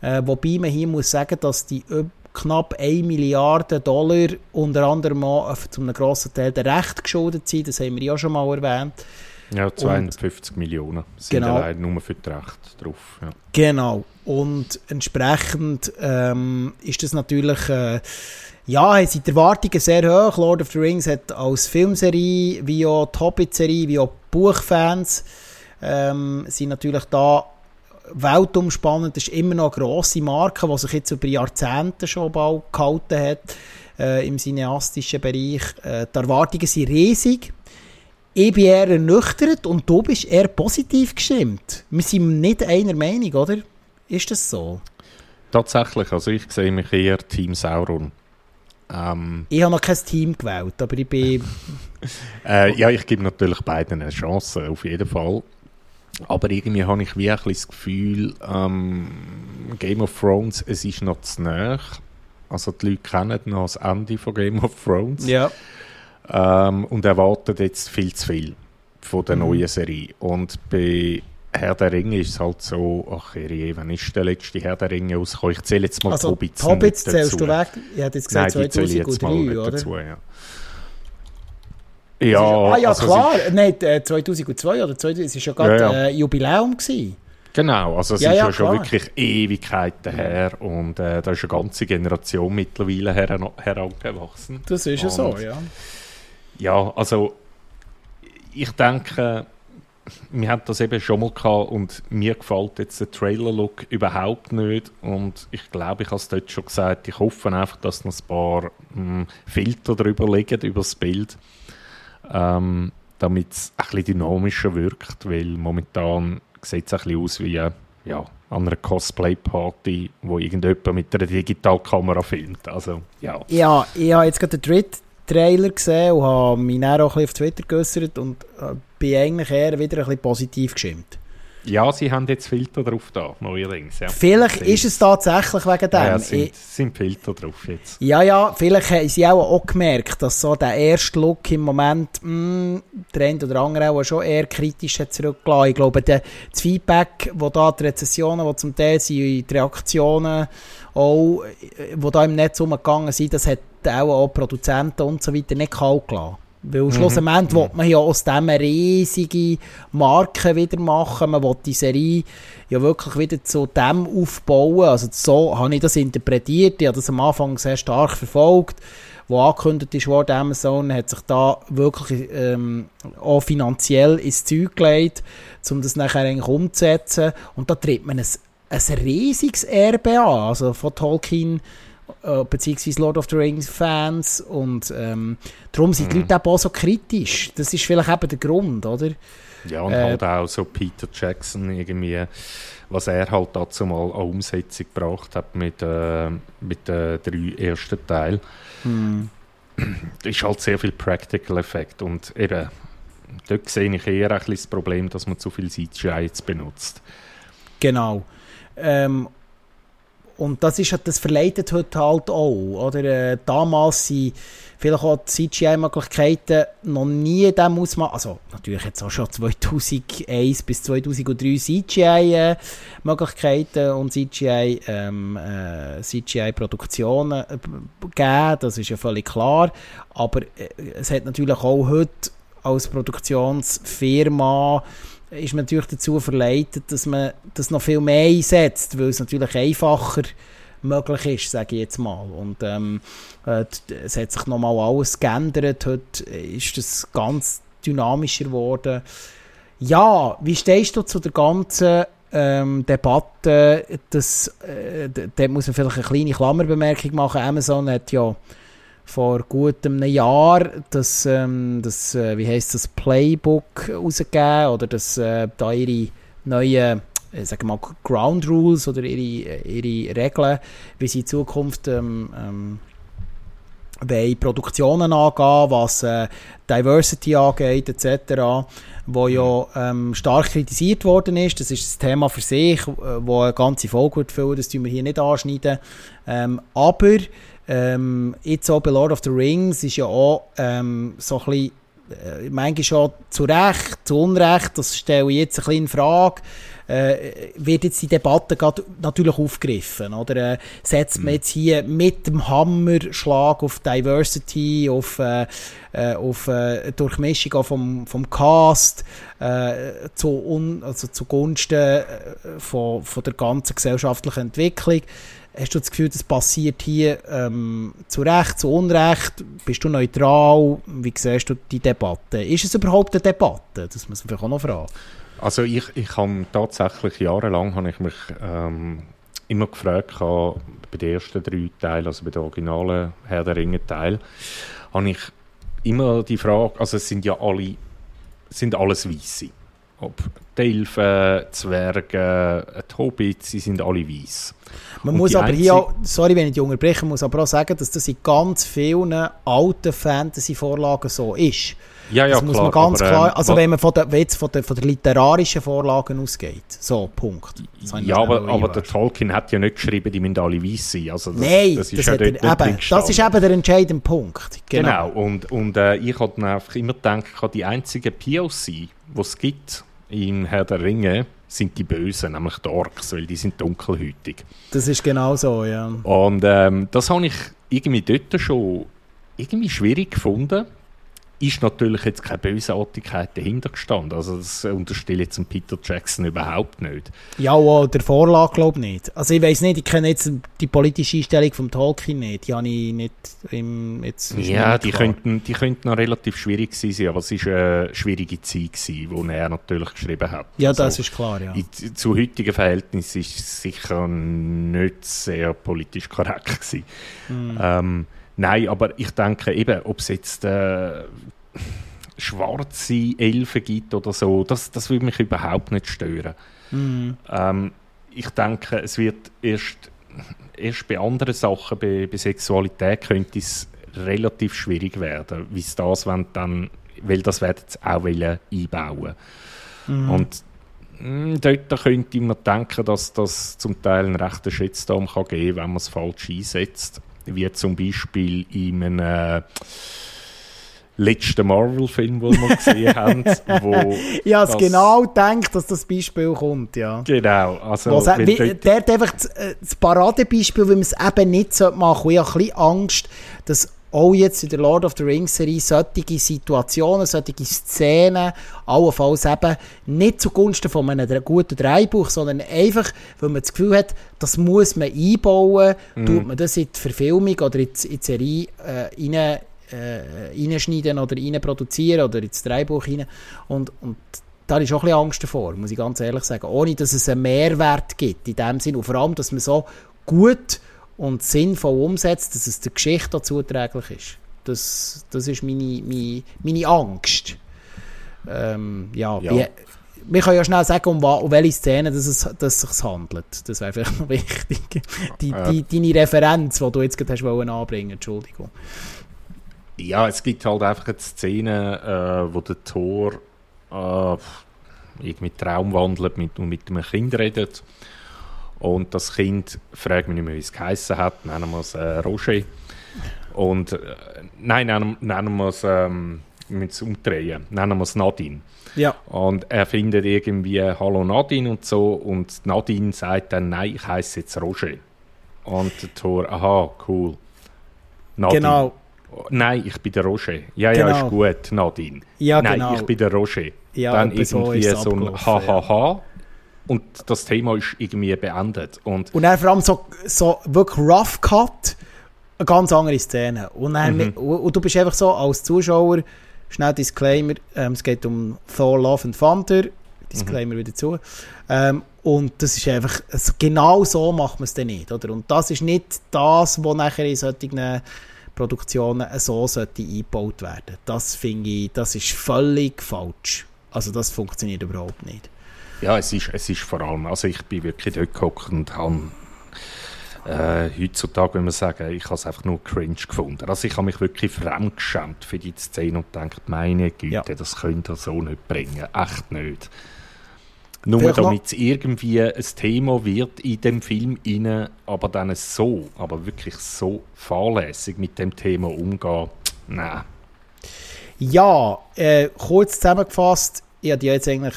Äh, wobei man hier muss sagen, dass die knapp 1 Milliarde Dollar unter anderem auch zu einem grossen Teil der Recht geschuldet sind. Das haben wir ja schon mal erwähnt. Ja, 250 und, Millionen sind genau, allein nur für das Recht drauf. Ja. Genau. Und entsprechend ähm, ist das natürlich, äh, ja, sind die Erwartungen sehr hoch. Lord of the Rings hat als Filmserie, wie auch die Hobbit-Serie, wie auch Buchfans, ähm, sind natürlich da weltumspannend. Das ist immer noch eine grosse Marke, die sich jetzt über Jahrzehnte schon bald gehalten hat äh, im cineastischen Bereich. Äh, die Erwartungen sind riesig. Ich bin eher ernüchtert und du bist eher positiv gestimmt. Wir sind nicht einer Meinung, oder? Ist das so? Tatsächlich, also ich sehe mich eher Team Sauron. Ähm, ich habe noch kein Team gewählt, aber ich bin... [LAUGHS] äh, ja, ich gebe natürlich beiden eine Chance, auf jeden Fall. Aber irgendwie habe ich wirklich das Gefühl, ähm, Game of Thrones, es ist noch zu nah. Also die Leute kennen noch das Ende von Game of Thrones. Ja. Ähm, und erwarten jetzt viel zu viel von der mhm. neuen Serie. Und bei Herr der Ringe ist es halt so, ach je, wann ist der letzte Herr der Ringe rausgekommen? Ich zähle jetzt mal also, Hobbits Hobbits zählst du weg? Ich hätte jetzt gesagt Nein, 2003, oder? Dazu, ja. Ja, ah ja, also klar. Nein, 2002 oder 2000, es war ja gerade ja, ja. Äh, Jubiläum. Gewesen. Genau, also es ja, ist ja, ja schon wirklich Ewigkeiten her und äh, da ist eine ganze Generation mittlerweile her herangewachsen. Das ist ja so, ja. Ja, also ich denke, wir haben das eben schon mal gehabt und mir gefällt jetzt der Trailer-Look überhaupt nicht und ich glaube, ich habe es dort schon gesagt, ich hoffe einfach, dass noch ein paar mh, hm, Filter drüber liegen, über das Bild ähm, damit es ein bisschen dynamischer wirkt, weil momentan sieht es ein bisschen aus wie ja, an einer Cosplay-Party, wo irgendjemand mit einer Digitalkamera filmt. Also, ja. ja, ich habe jetzt gerade den dritten Trailer gesehen und habe mich dann auch ein bisschen auf Twitter geäußert und äh, bin eigentlich eher wieder ein bisschen positiv gestimmt. Ja, sie haben jetzt Filter drauf da, neuerdings. Ja. Vielleicht ist es tatsächlich wegen dem. Ja, es sind, sind Filter drauf jetzt. Ja, ja, vielleicht haben sie auch, auch gemerkt, dass so der erste Look im Moment mh, der eine oder andere auch schon eher kritisch hat zurückgelassen. Ich glaube, der, das Feedback, wo da die Rezessionen, die zum Teil sind, die Reaktionen auch, die da im Netz umgegangen sind, das hat auch, auch Produzenten und so weiter nicht kalt gelassen. Weil mhm. schlussendlich mhm. will man ja aus dem eine riesige Marke wieder machen. Man will die Serie ja wirklich wieder zu dem aufbauen. Also so habe ich das interpretiert. Ich habe das am Anfang sehr stark verfolgt. Wo angekündigt ist worden, Amazon hat sich da wirklich ähm, auch finanziell ins Zeug gelegt, um das nachher eigentlich umzusetzen. Und da tritt man ein, ein riesiges Erbe an. Also von Tolkien äh, beziehungsweise Lord of the Rings Fans und ähm, darum sind die mhm. Leute auch so kritisch. Das ist vielleicht eben der Grund, oder? Ja, und äh, halt auch so Peter Jackson irgendwie, was er halt dazu mal an Umsetzung gebracht hat mit, äh, mit den drei ersten Teilen. Mhm. ist halt sehr viel Practical Effekt und eben, dort sehe ich eher ein das Problem, dass man zu viel CGI jetzt benutzt. Genau. Ähm, und das, ist, das verleitet heute halt auch. Oder? Äh, damals sind vielleicht auch die CGI-Möglichkeiten noch nie in Ausmaß, also natürlich jetzt auch schon 2001 bis 2003 CGI-Möglichkeiten und CGI, ähm, äh, CGI-Produktionen äh, gegeben, das ist ja völlig klar. Aber äh, es hat natürlich auch heute als Produktionsfirma ist man natürlich dazu verleitet, dass man das noch viel mehr einsetzt, weil es natürlich einfacher möglich ist, sage ich jetzt mal. Und ähm, äh, es hat sich nochmal alles geändert. Heute ist das ganz dynamischer geworden. Ja, wie stehst du zu der ganzen ähm, Debatte? Dass, äh, da muss man vielleicht eine kleine Klammerbemerkung machen. Amazon hat ja vor gut einem Jahr das, ähm, das äh, wie heißt das, Playbook rausgegeben oder das, äh, da ihre neuen äh, mal, Ground Rules oder ihre, ihre Regeln, wie sie in Zukunft ähm, ähm, wollen Produktionen angehen, was äh, Diversity angeht, etc., wo ja ähm, stark kritisiert worden ist. Das ist ein Thema für sich, äh, wo eine ganze Folge wird füllen, das tun wir hier nicht anschneiden. Ähm, aber ähm, jetzt auch bei Lord of the Rings ist ja auch ähm, so ein bisschen äh, manchmal schon zu Recht, zu Unrecht, das stelle ich jetzt ein bisschen in Frage, äh, wird jetzt die Debatte gerade natürlich aufgegriffen, oder? Äh, setzt man mhm. jetzt hier mit dem Hammerschlag auf Diversity, auf, äh, äh, auf äh, Durchmischung auch vom, vom Cast, äh, zu un, also zugunsten äh, von, von der ganzen gesellschaftlichen Entwicklung. Hast du das Gefühl, das passiert hier ähm, zu Recht, zu Unrecht? Bist du neutral? Wie siehst du die Debatte? Ist es überhaupt eine Debatte? Das muss man vielleicht auch noch fragen. Also ich, ich habe tatsächlich jahrelang habe ich mich ähm, immer gefragt, bei den ersten drei Teilen, also bei den originalen Herr der Ringe Teil, habe ich immer die Frage, also es sind ja alle, sind alles Weisse. Ob die Elfen, Zwerge, die Hobbits, sie sind alle weiß. Man Und muss aber hier, auch, sorry wenn ich die unterbreche, muss aber auch sagen, dass das in ganz vielen alten Fantasy-Vorlagen so ist. Ja, ja, das muss man ganz aber, klar, ähm, also wenn man von der, jetzt von der, von der literarischen Vorlagen ausgeht. So, Punkt. Ja, aber, aber der Tolkien hat ja nicht geschrieben, die müssen alle weiß sein. Also das, Nein, das ist, das, ja er, eben, das ist eben der entscheidende Punkt. Genau, genau. und, und äh, ich habe einfach immer gedacht, die einzigen POC, die es gibt im Herr der Ringe, sind die Bösen, nämlich die Orks, weil die sind dunkelhütig. Das ist genau so, ja. Und ähm, das habe ich irgendwie dort schon irgendwie schwierig gefunden ist natürlich jetzt keine Bösartigkeit dahinter gestanden. Also das unterstelle ich jetzt Peter Jackson überhaupt nicht. Ja, auch der Vorlage glaube ich nicht. Also ich weiß nicht, ich kenne jetzt die politische Einstellung vom Tolkien nicht. Die habe ich nicht im, jetzt Ja, die könnten, die könnten noch relativ schwierig sein, aber es war eine schwierige Zeit, die er natürlich geschrieben hat. Ja, das also, ist klar, ja. In, zu heutigen Verhältnissen ist es sicher nicht sehr politisch korrekt gewesen. Mhm. Ähm, Nein, aber ich denke eben, ob es jetzt äh, schwarze Elfen gibt oder so, das, das würde mich überhaupt nicht stören. Mhm. Ähm, ich denke, es wird erst, erst bei anderen Sachen, bei, bei Sexualität, könnte es relativ schwierig werden, wie es das wenn dann, weil das werden sie auch einbauen. Mhm. Und mh, hm, dort könnte man denken, dass das zum Teil einen rechten Shitstorm kann geben kann, wenn man es falsch einsetzt wie zum Beispiel in einem äh, letzten Marvel-Film, den wir gesehen haben. [LAUGHS] Wo ich habe genau gedacht, dass das Beispiel kommt, ja. Genau. Also, Was, wie, der hat einfach das, äh, das Paradebeispiel, wie man es eben nicht machen sollte. Ich habe ein bisschen Angst, dass auch jetzt in der Lord of the Rings Serie solche Situationen, solche Szenen, allenfalls eben nicht zugunsten von einem guten Dreibuch, sondern einfach, weil man das Gefühl hat, das muss man einbauen, mm. tut man das in die Verfilmung oder in die, in die Serie äh, rein, äh, reinschneiden oder reinproduzieren oder ins Dreibuch rein. Und, und da ist auch ein bisschen Angst davor, muss ich ganz ehrlich sagen. Ohne, dass es einen Mehrwert gibt in dem Sinn und vor allem, dass man so gut und sinnvoll umsetzt, dass es der Geschichte zuträglich ist. Das, das ist meine, meine, meine Angst. Ähm, ja, ja. Wir können ja schnell sagen, um, um welche Szene dass es, dass es sich handelt. Das wäre vielleicht noch wichtig. Die, die, deine Referenz, die du jetzt gerade hast wollen anbringen, Entschuldigung. Ja, es gibt halt einfach eine Szene, äh, wo der Tor äh, irgendwie Traum wandelt mit, und mit einem Kind redet. Und das Kind, fragt mich nicht mehr, wie es geheißen hat, nennen wir es äh, Roger. Und äh, nein, nennen, nennen wir es, ähm, wir es umdrehen, nennen wir es Nadine. Ja. Und er findet irgendwie Hallo Nadine und so und Nadine sagt dann, nein, ich heiße jetzt Roger. Und der Tor, aha, cool. Nadine. Genau. Nein, ich bin der Roger. Ja, genau. ja, ist gut, Nadine. Ja, Nein, genau. ich bin der Roger. Ja, dann irgendwie so, so ein Hahaha. Ja und das Thema ist irgendwie beendet. Und, und dann vor allem so, so wirklich Rough Cut, eine ganz andere Szene. Und, dann, mhm. und du bist einfach so als Zuschauer, schnell Disclaimer, ähm, es geht um Thor, Love and Thunder, Disclaimer mhm. wieder zu. Ähm, und das ist einfach, genau so macht man es dann nicht. Oder? Und das ist nicht das, was nachher in solchen Produktionen so sollte eingebaut werden. Das finde ich, das ist völlig falsch. Also das funktioniert überhaupt nicht. Ja, es ist, es ist vor allem, also ich bin wirklich dort gehockt und habe äh, heutzutage, wenn man sagen, ich habe es einfach nur cringe gefunden. Also ich habe mich wirklich fremdgeschämt für die Szene und gedacht, meine Güte, ja. das könnt ihr so nicht bringen. Echt nicht. Nur damit es irgendwie ein Thema wird in dem Film inne, aber dann so, aber wirklich so fahrlässig mit dem Thema umgehen, nein. Ja, äh, kurz zusammengefasst, ich habe jetzt eigentlich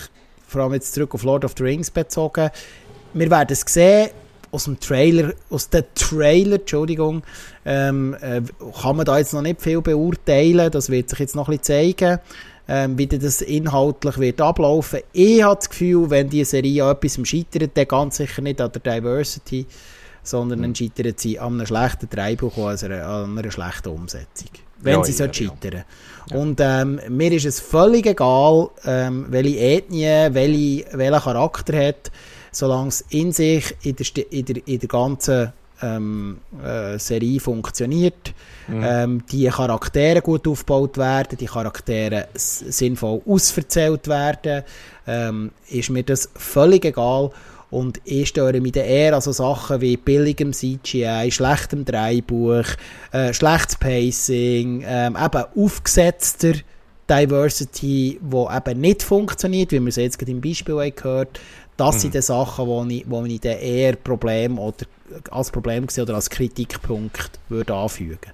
vor allem jetzt zurück auf Lord of the Rings bezogen. Wir werden es sehen, aus dem Trailer, aus dem Trailer, Entschuldigung, ähm, äh, kann man da jetzt noch nicht viel beurteilen. Das wird sich jetzt noch ein bisschen zeigen, ähm, wie das inhaltlich wird ablaufen. Ich habe das Gefühl, wenn die Serie an etwas scheitert, dann ganz sicher nicht an der Diversity, sondern mhm. dann scheitert sie an einem schlechten Drehbuch oder an einer schlechten Umsetzung wenn ja, sie ja, scheitern ja. Und ähm, mir ist es völlig egal, ähm, welche Ethnie, welche, welcher Charakter hat, solange es in sich, in der, in der, in der ganzen ähm, äh, Serie funktioniert, mhm. ähm, die Charaktere gut aufgebaut werden, die Charaktere sinnvoll ausverzählt werden, ähm, ist mir das völlig egal. Und ich störe mich dann eher an so Sachen wie billigem CGI, schlechtem Drehbuch, äh, schlechtes Pacing, ähm, eben aufgesetzter Diversity, wo eben nicht funktioniert, wie wir es jetzt gerade im Beispiel gehört Das mhm. sind die Sachen, wo ich, wo ich dann eher Problem oder als Problem oder als Kritikpunkt würde anfügen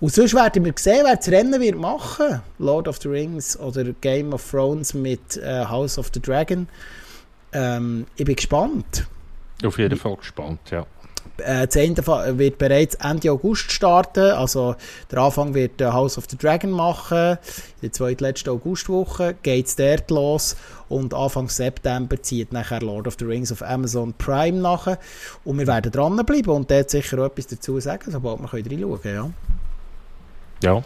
und sonst werden wir sehen, wer das Rennen wird machen. Lord of the Rings oder Game of Thrones mit äh, House of the Dragon. Ähm, ich bin gespannt. Auf jeden Fall gespannt, ja. Äh, das Ende wird bereits Ende August starten. Also der Anfang wird House of the Dragon machen. In der zweitletzten Augustwoche geht es dort los. Und Anfang September zieht nachher Lord of the Rings auf Amazon Prime nach. Und wir werden dranbleiben und dort sicher etwas dazu sagen, sobald wir reinschauen können. Ja. ja.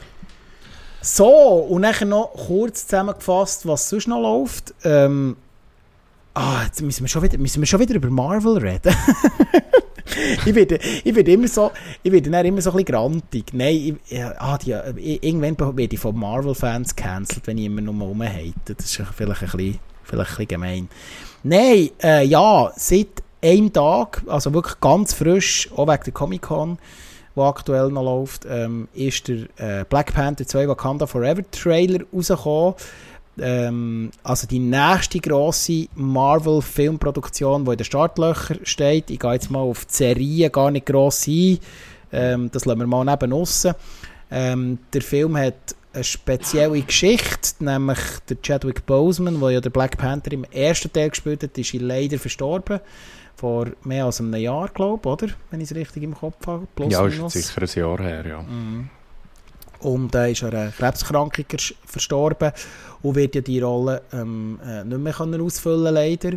So, und dann noch kurz zusammengefasst, was sonst noch läuft. Ähm, Ah, jetzt müssen wir schon wieder, müssen wir schon wieder über Marvel reden. [LAUGHS] ich werde, ich werde immer so, ich werde dann immer so ein bisschen grantig. Nein, ich, ah, die, irgendwann werde ich von Marvel-Fans gecancelt, wenn ich immer nur rumhate. Das ist vielleicht ein bisschen, vielleicht ein bisschen gemein. Nein, äh, ja, seit einem Tag, also wirklich ganz frisch, auch wegen der Comic-Con, die aktuell noch läuft, ähm, ist der äh, Black Panther 2 Wakanda Forever Trailer rausgekommen ähm, also die nächste grosse Marvel-Filmproduktion, die in den Startlöchern steht. Ich gehe jetzt mal auf die Serie gar nicht gross ein. Ähm, das lassen wir mal neben uns. Ähm, der Film hat eine spezielle Geschichte, nämlich der Chadwick Boseman, der ja der Black Panther im ersten Teil gespielt hat, ist leider verstorben. Vor mehr als einem Jahr, glaube ich, oder? Wenn ich es richtig im Kopf habe. Plus ja, ist sicher ein Jahr her, ja. Mm. Und er äh, ist an einer Krebserkrankung verstorben und wird ja die Rolle ähm, äh, nicht mehr können ausfüllen leider.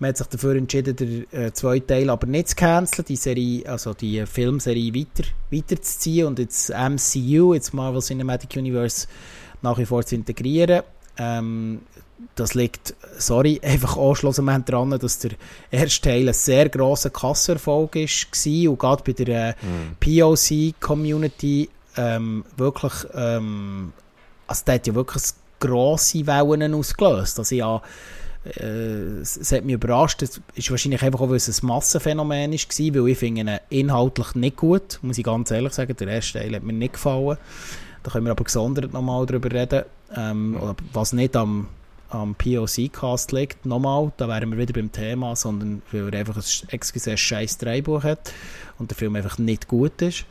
Man hat sich dafür entschieden, den äh, zweiten Teil aber nicht zu canceln, die Serie, also die Filmserie weiter, weiterzuziehen und ins MCU, ins Marvel Cinematic Universe, nach wie vor zu integrieren. Ähm, das liegt, sorry, [LAUGHS] einfach anschlussend daran, dass der erste Teil ein sehr grosser Kasserfolg war und gerade bei der äh, mm. POC-Community ähm, wirklich, ähm, also der hat ja wirklich grosse Wellen ausgelöst. Also ja, äh, es hat mich überrascht. Es ist wahrscheinlich einfach auch, weil es ein Massenphänomen war, weil ich finde ihn inhaltlich nicht gut, muss ich ganz ehrlich sagen. Der erste Teil hat mir nicht gefallen. Da können wir aber gesondert nochmal darüber reden, ähm, ja. was nicht am, am POC-Cast liegt. Nochmal, da wären wir wieder beim Thema, sondern weil er einfach ein, ein scheiß Drehbuch hat und der Film einfach nicht gut ist.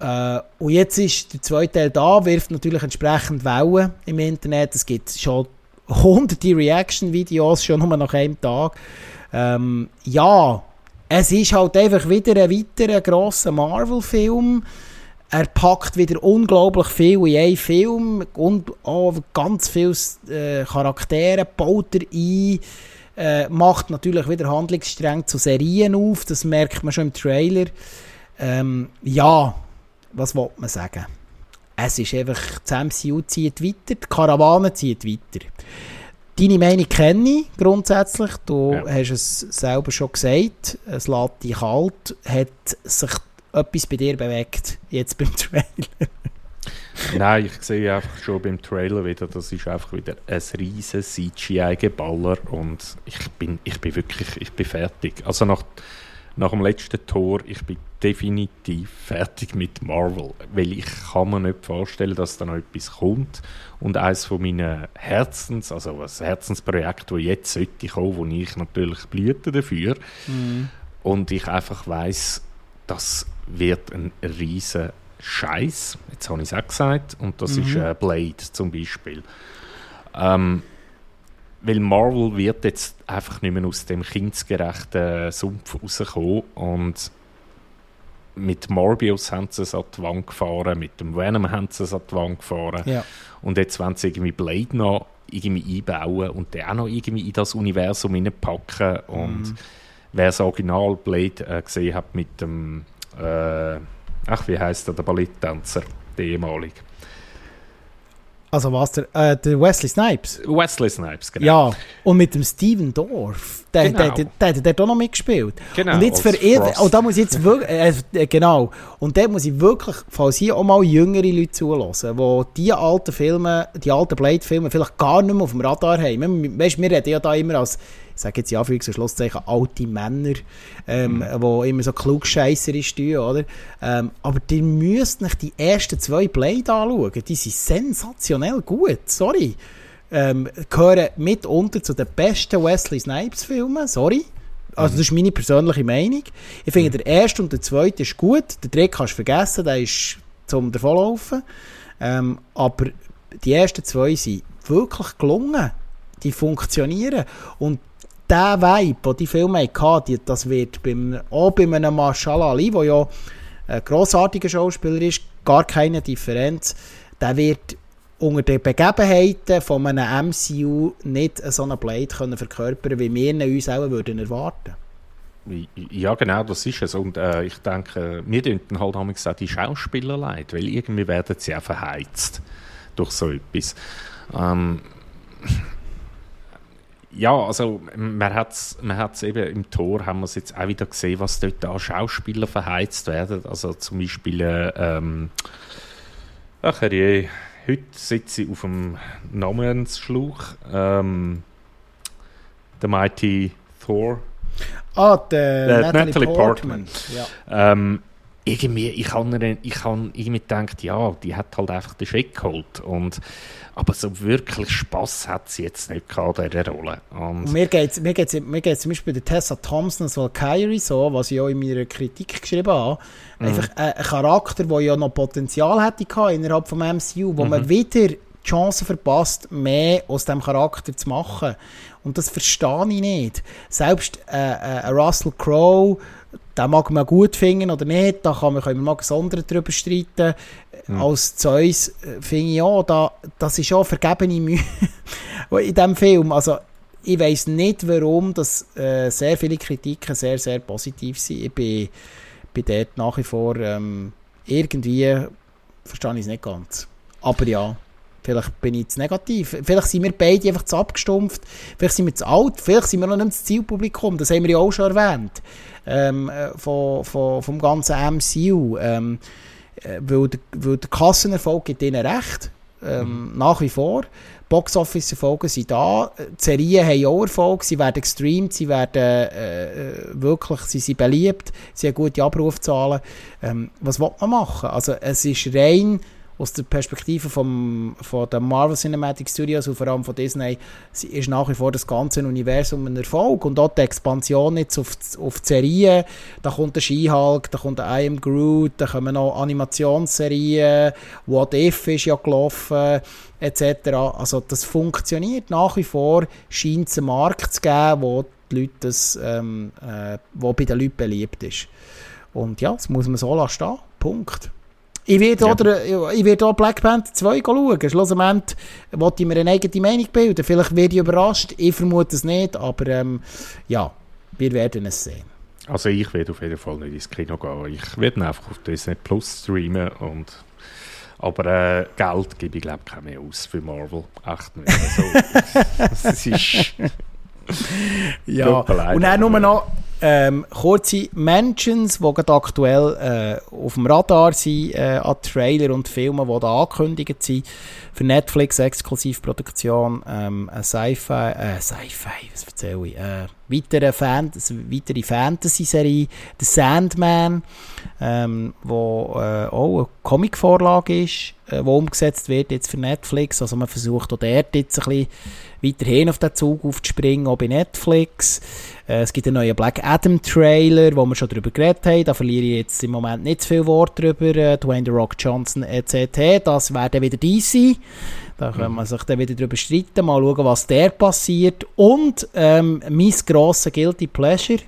Äh, und jetzt ist der zweite Teil da, wirft natürlich entsprechend Wellen im Internet. Es gibt schon [LAUGHS] hunderte Reaction-Videos, schon nur nach einem Tag. Ähm, ja, es ist halt einfach wieder ein weiterer grosser Marvel-Film. Er packt wieder unglaublich viel in einen Film und oh, ganz viele äh, Charaktere baut er ein. Äh, macht natürlich wieder Handlungsstränge zu Serien auf, das merkt man schon im Trailer. Ähm, ja, was will man sagen? Es ist einfach, das MCU zieht weiter, die Karawane zieht weiter. Deine Meinung kenne ich grundsätzlich. Du ja. hast es selber schon gesagt. Es lässt dich kalt. Hat sich etwas bei dir bewegt, jetzt beim [LAUGHS] Trailer? Nein, ich sehe einfach schon beim Trailer wieder, das ist einfach wieder ein riesen CGI-Geballer und ich bin, ich bin wirklich, ich bin fertig. Also nach nach dem letzten Tor, ich bin definitiv fertig mit Marvel, weil ich kann mir nicht vorstellen, dass da noch etwas kommt. Und eines von meinen Herzens, also ein Herzensprojekt, das jetzt sollte kommen, wo ich natürlich blüte dafür. Mhm. Und ich einfach weiß, das wird ein riesen Scheiß. Jetzt habe ich es auch gesagt. Und das mhm. ist äh, Blade zum Beispiel. Ähm, weil Marvel wird jetzt einfach nicht mehr aus dem kindgerechten Sumpf rauskommen und mit Morbius haben sie es an die Wand gefahren, mit dem Venom haben sie es an die Wand gefahren ja. und jetzt wollen sie irgendwie Blade noch irgendwie einbauen und den auch noch irgendwie in das Universum hineinpacken und mhm. wer das Original Blade äh, gesehen hat mit dem äh, ach wie heißt der, der Balletttänzer, der ehemalige also was, der, äh, der Wesley Snipes? Wesley Snipes, genau. Ja, und mit dem Steven Dorff, der, genau. der, der, der, hat auch noch mitgespielt. Genau, und jetzt für ihn, und da muss ich jetzt wirklich, äh, äh, genau, und da muss ich wirklich, falls hier auch mal jüngere Leute zulassen, die die alten Filme, die alten Blade-Filme vielleicht gar nicht mehr auf dem Radar haben. Weißt, wir reden ja da immer als sage jetzt ja Anführungs- und Schlusszeichen, alte Männer, ähm, mhm. die immer so klugscheisserisch tun, oder? Ähm, aber ihr müsst nicht die ersten zwei Blade anschauen. Die sind sensationell gut, sorry. Ähm, gehören mitunter zu den besten Wesley Snipes-Filmen, sorry. Also das ist meine persönliche Meinung. Ich finde, mhm. der erste und der zweite ist gut. Der dritte kannst du vergessen, der ist zum Davonlaufen. Ähm, aber die ersten zwei sind wirklich gelungen. Die funktionieren. Und der Vibe, den die Filme hatten, das wird beim, auch bei einem Marshall Ali, der ja ein grossartiger Schauspieler ist, gar keine Differenz, der wird unter den Begebenheiten von einem MCU nicht so einen Blade können verkörpern wie wir uns auch würden erwarten ja, genau, das ist es. Und äh, ich denke, mir denken halt auch die Schauspieler leid, weil irgendwie werden sie auch verheizt durch so etwas. Ähm, ja, also man hat es man hat's eben im Tor, haben wir es jetzt auch wieder gesehen, was dort an Schauspieler verheizt werden. Also zum Beispiel, äh, ähm, ach je, heute sitze ich auf dem Namensschluch, ähm, der Mighty Thor. Ah, der äh, Natalie, Natalie Portman. Portman. Ja. Ähm, irgendwie, ich habe ich hab irgendwie gedacht, ja, die hat halt einfach den Scheck geholt. Und, aber so wirklich Spass hat sie jetzt nicht gehabt in dieser Rolle. Und mir geht es mir geht's, mir geht's zum Beispiel bei der Tessa Thompson als Valkyrie so, was ich auch in meiner Kritik geschrieben habe. Mhm. Einfach ein, ein Charakter, der ja noch Potenzial hätte gehabt innerhalb des MCU, wo mhm. man wieder die Chance verpasst, mehr aus diesem Charakter zu machen. Und das verstehe ich nicht. Selbst äh, äh, Russell Crowe den mag man gut finden oder nicht, da kann man, können wir mal gesondert darüber streiten. Mhm. Als Zeus äh, finde ich ja, da, das ist auch vergebene Mühe [LAUGHS] in diesem Film. Also ich weiß nicht, warum dass, äh, sehr viele Kritiken sehr, sehr positiv sind. Ich bin, bin dort nach wie vor ähm, irgendwie, verstehe ich es nicht ganz. Aber ja. Vielleicht bin ich zu negativ. Vielleicht sind wir beide einfach zu abgestumpft. Vielleicht sind wir zu alt. Vielleicht sind wir noch nicht das Zielpublikum. Das haben wir ja auch schon erwähnt. Ähm, äh, von, von, vom ganzen MCU. Ähm, äh, weil, der, weil der Kassenerfolg gibt ihnen recht. Ähm, mhm. Nach wie vor. Boxoffice-Erfolge sind da. Die Serien haben auch Erfolg. Sie werden gestreamt. Sie werden äh, äh, wirklich, sie sind beliebt. Sie haben gute Abrufzahlen. Ähm, was will man machen? Also, es ist rein aus der Perspektive vom, von der Marvel Cinematic Studios und vor allem von Disney ist nach wie vor das ganze Universum ein Erfolg und dort die Expansion jetzt auf, auf die Serien, da kommt der She-Hulk, da kommt der I Am Groot, da kommen noch Animationsserien, What If ist ja gelaufen, etc. Also das funktioniert nach wie vor, scheint es einen Markt zu geben, wo die Leute das, ähm, äh, wo bei den Leuten beliebt ist. Und ja, das muss man so lassen Punkt. Ich werde, ja. oder, ich werde auch Black Panther 2 schauen. Schlussendlich wollte ich mir eine eigene Meinung bilden. Vielleicht werde ich überrascht. Ich vermute es nicht. Aber ähm, ja, wir werden es sehen. Also ich werde auf jeden Fall nicht ins Kino gehen. Ich werde einfach auf Disney Plus streamen und aber äh, Geld gebe ich glaube ich mehr aus für Marvel. Echt nicht. Also, [LAUGHS] das ist [LAUGHS] ja, und dann nur noch ähm, kurze Mentions, die gerade aktuell äh, auf dem Radar sind, äh, an Trailer und Filmen, die da angekündigt sind. Für Netflix Exklusivproduktion, ähm, ein Sci-Fi, äh, Sci-Fi, was erzähle ich? Äh, weitere, Fan weitere Fantasy-Serie, The Sandman, ähm, wo äh, auch eine Comic-Vorlage ist, äh, wo umgesetzt wird jetzt für Netflix. Also man versucht auch dort jetzt ein bisschen weiterhin auf den Zug aufzuspringen, auch bei Netflix. Äh, es gibt einen neuen Black Adam Trailer, wo wir schon darüber geredet haben. Da verliere ich jetzt im Moment nicht zu viel Wort drüber. Äh, Dwayne The Rock Johnson etc. Das werden wieder die sein. Da kann man sich dann wieder darüber streiten, mal schauen, was der passiert. Und ähm, mein grosser Guilty Pleasure,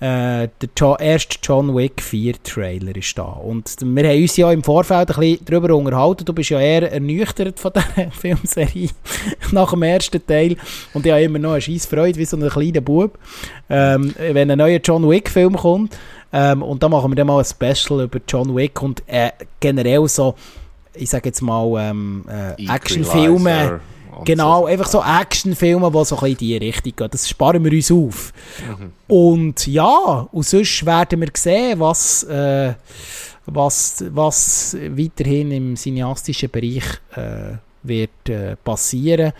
äh, der jo erste John Wick 4 Trailer ist da. Und wir haben uns ja im Vorfeld ein bisschen darüber unterhalten. Du bist ja eher ernüchtert von [LAUGHS] dieser Filmserie [LAUGHS] nach dem ersten Teil. Und ich habe immer noch eine scheiß Freude, wie so ein kleiner Bub, ähm, wenn ein neuer John Wick Film kommt. Ähm, und da machen wir dann mal ein Special über John Wick und äh, generell so ich sage jetzt mal, ähm, äh, Actionfilme. Genau, so. einfach so Actionfilme, die so ein bisschen in die Richtung gehen. Das sparen wir uns auf. Mhm. Und ja, und sonst werden wir sehen, was, äh, was, was weiterhin im cineastischen Bereich äh, wird äh, passieren.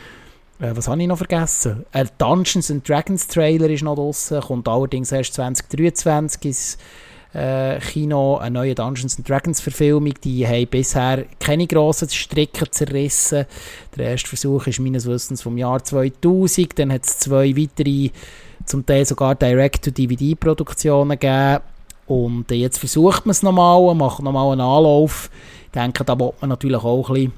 Äh, was habe ich noch vergessen? Ein Dungeons and Dragons Trailer ist noch draußen, kommt allerdings erst 2023 ins äh, Kino eine neue Dungeons Dragons Verfilmung. Die haben bisher keine grossen Stricken zerrissen. Der erste Versuch ist meines Wissens vom Jahr 2000. Dann hat es zwei weitere, zum Teil sogar Direct-to-DVD-Produktionen gegeben. Und jetzt versucht man es nochmal, macht nochmal einen Anlauf. Ich denke, da wird man natürlich auch ein bisschen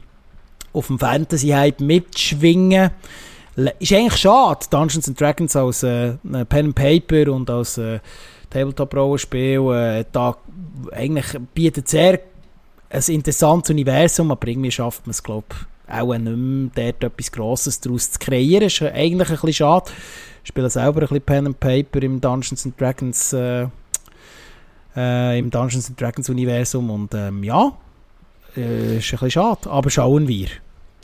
auf dem Fantasy-Hype mitschwingen. Ist eigentlich schade, Dungeons Dragons als äh, Pen and Paper und als äh, Tabletop-Rollenspiel, äh, da eigentlich bietet sehr ein interessantes Universum, aber irgendwie schafft man es, glaube ich, auch nicht mehr, dort etwas Grosses daraus zu kreieren. Ist eigentlich ein bisschen schade. Ich spiele selber ein bisschen Pen and Paper im Dungeons and Dragons äh, äh, im Dungeons and Dragons Universum und ähm, ja, äh, ist ein bisschen schade, aber schauen wir.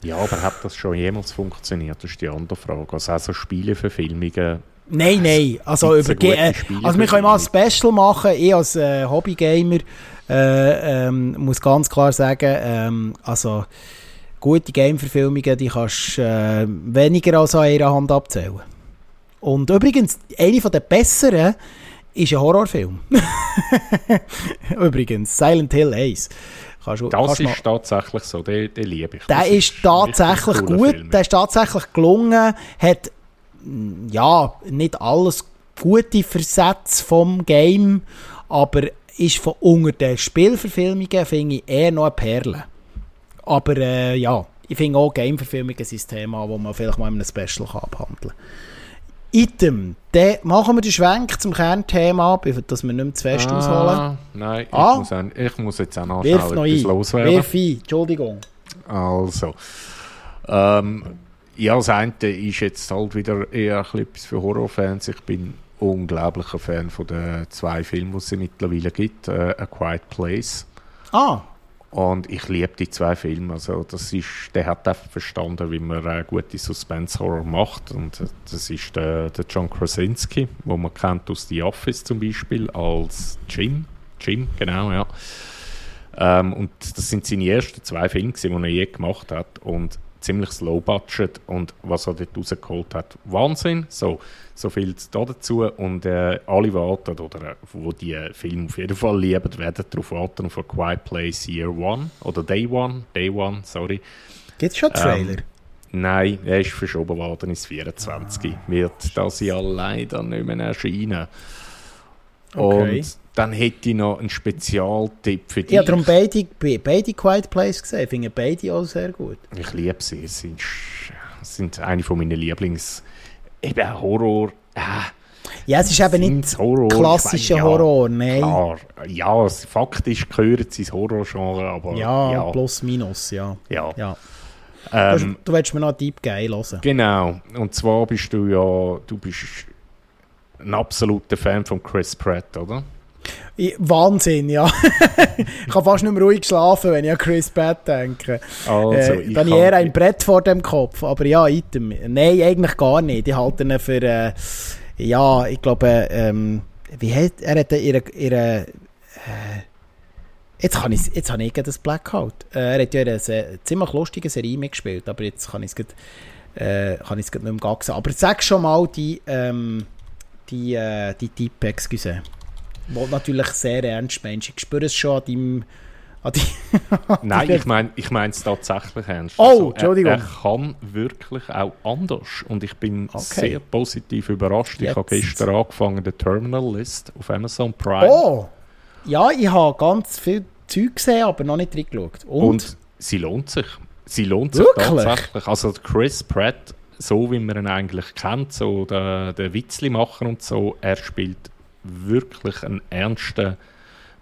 Ja, aber hat das schon jemals funktioniert? Das ist die andere Frage. Also auch so Spieleverfilmungen Nein, nein. Also, über äh, also wir können mal ein Special machen. Ich als äh, Hobbygamer äh, ähm, muss ganz klar sagen, ähm, also gute Game-Verfilmungen, die kannst du äh, weniger als an einer Hand abzählen. Und übrigens, eine der besseren ist ein Horrorfilm. [LAUGHS] übrigens, Silent Hill 1. Kannst, das kannst ist tatsächlich so, den, den liebe ich. Der ist, ist tatsächlich gut, Film. der ist tatsächlich gelungen, hat ja, nicht alles gute Versätze vom Game, aber ist von unter den Spielverfilmungen, finde ich, eher noch eine Perle. Aber äh, ja, ich finde auch Gameverfilmungen sind ein Thema, das man vielleicht mal in einem Special kann abhandeln kann. Item, dann machen wir den Schwenk zum Kernthema, dass wir nicht mehr zu fest ah, ausholen. Nein, ah. ich, muss ein, ich, muss jetzt auch nachschauen, Wirf noch ein. loswerden. Wirf ein, Entschuldigung. Also, ähm, ja, das eine ist jetzt halt wieder eher etwas für Horrorfans. Ich bin unglaublicher Fan von den zwei Filmen, die es mittlerweile gibt. Äh, A Quiet Place. Ah. Und ich liebe die zwei Filme. Also das ist, der hat einfach verstanden, wie man äh, gute Suspense-Horror macht. Und äh, das ist der, der John Krasinski, wo man kennt aus The Office zum Beispiel als Jim. Jim, genau, ja. Ähm, und das sind seine ersten zwei Filme, die er je gemacht hat. Und ziemlich low budget und was er dort rausgeholt hat, Wahnsinn. So, so viel dazu und äh, alle warten, oder äh, wo die Filme auf jeden Fall lieben, werden darauf warten, auf A Quiet Place Year One oder Day One, Day One, sorry. Gibt es schon Trailer? Ähm, nein, er ist verschoben worden ins 24. Ah, wird das ja leider nicht mehr erscheinen. Okay. Und dann hätte ich noch einen Spezialtipp für dich. Ja, darum beide, beide Quiet Place gesehen. Ich finde beide auch sehr gut. Ich liebe sie. Es sind, sind eine von meinen Lieblings... Eben Horror... Äh, ja, es ist eben nicht Horror, klassischer Horror, nein. Klar, ja, faktisch gehört es ins Horrorgenre, aber... Ja, ja, plus minus, ja. Ja. ja. Ähm, du, du willst mir noch einen Deep Guy hören. Genau, und zwar bist du ja... Du bist ein absoluter Fan von Chris Pratt, oder? Wahnsinn, ja. [LAUGHS] ich kann fast nicht mehr ruhig schlafen, wenn ich an Chris Pratt denke. Also, äh, dann eher ein Brett vor dem Kopf. Aber ja, Item. Nein, eigentlich gar nicht. Ich halte ihn für, äh, ja, ich glaube, ähm, wie hat, er hat ihre, ihre äh, Jetzt, kann ich, jetzt habe ich das Blackout. Äh, er hat ja eine ziemlich lustige Serie mitgespielt, aber jetzt kann ich es äh, kann ich nicht mehr sagen. Aber sag schon mal die, ähm, die, äh, die Type, excuse. Wo natürlich sehr ernst meinst. Ich spüre es schon an deinem... An die, [LAUGHS] Nein, ich meine ich es tatsächlich ernst. Oh, Also, Entschuldigung. Er, er kann wirklich auch anders. Und ich bin Okay. sehr positiv überrascht. Ich habe Jetzt. gestern angefangen, den Terminal List auf Amazon Prime. Oh! Ja, ich habe ganz viel Zeug gesehen, aber noch nicht reingeschaut. Und? Und sie lohnt sich. Sie lohnt sich Wirklich? tatsächlich. Also Chris Pratt, so wie man ihn eigentlich kennt, so der, der Witzlimacher und so, er spielt wirklich einen ernsten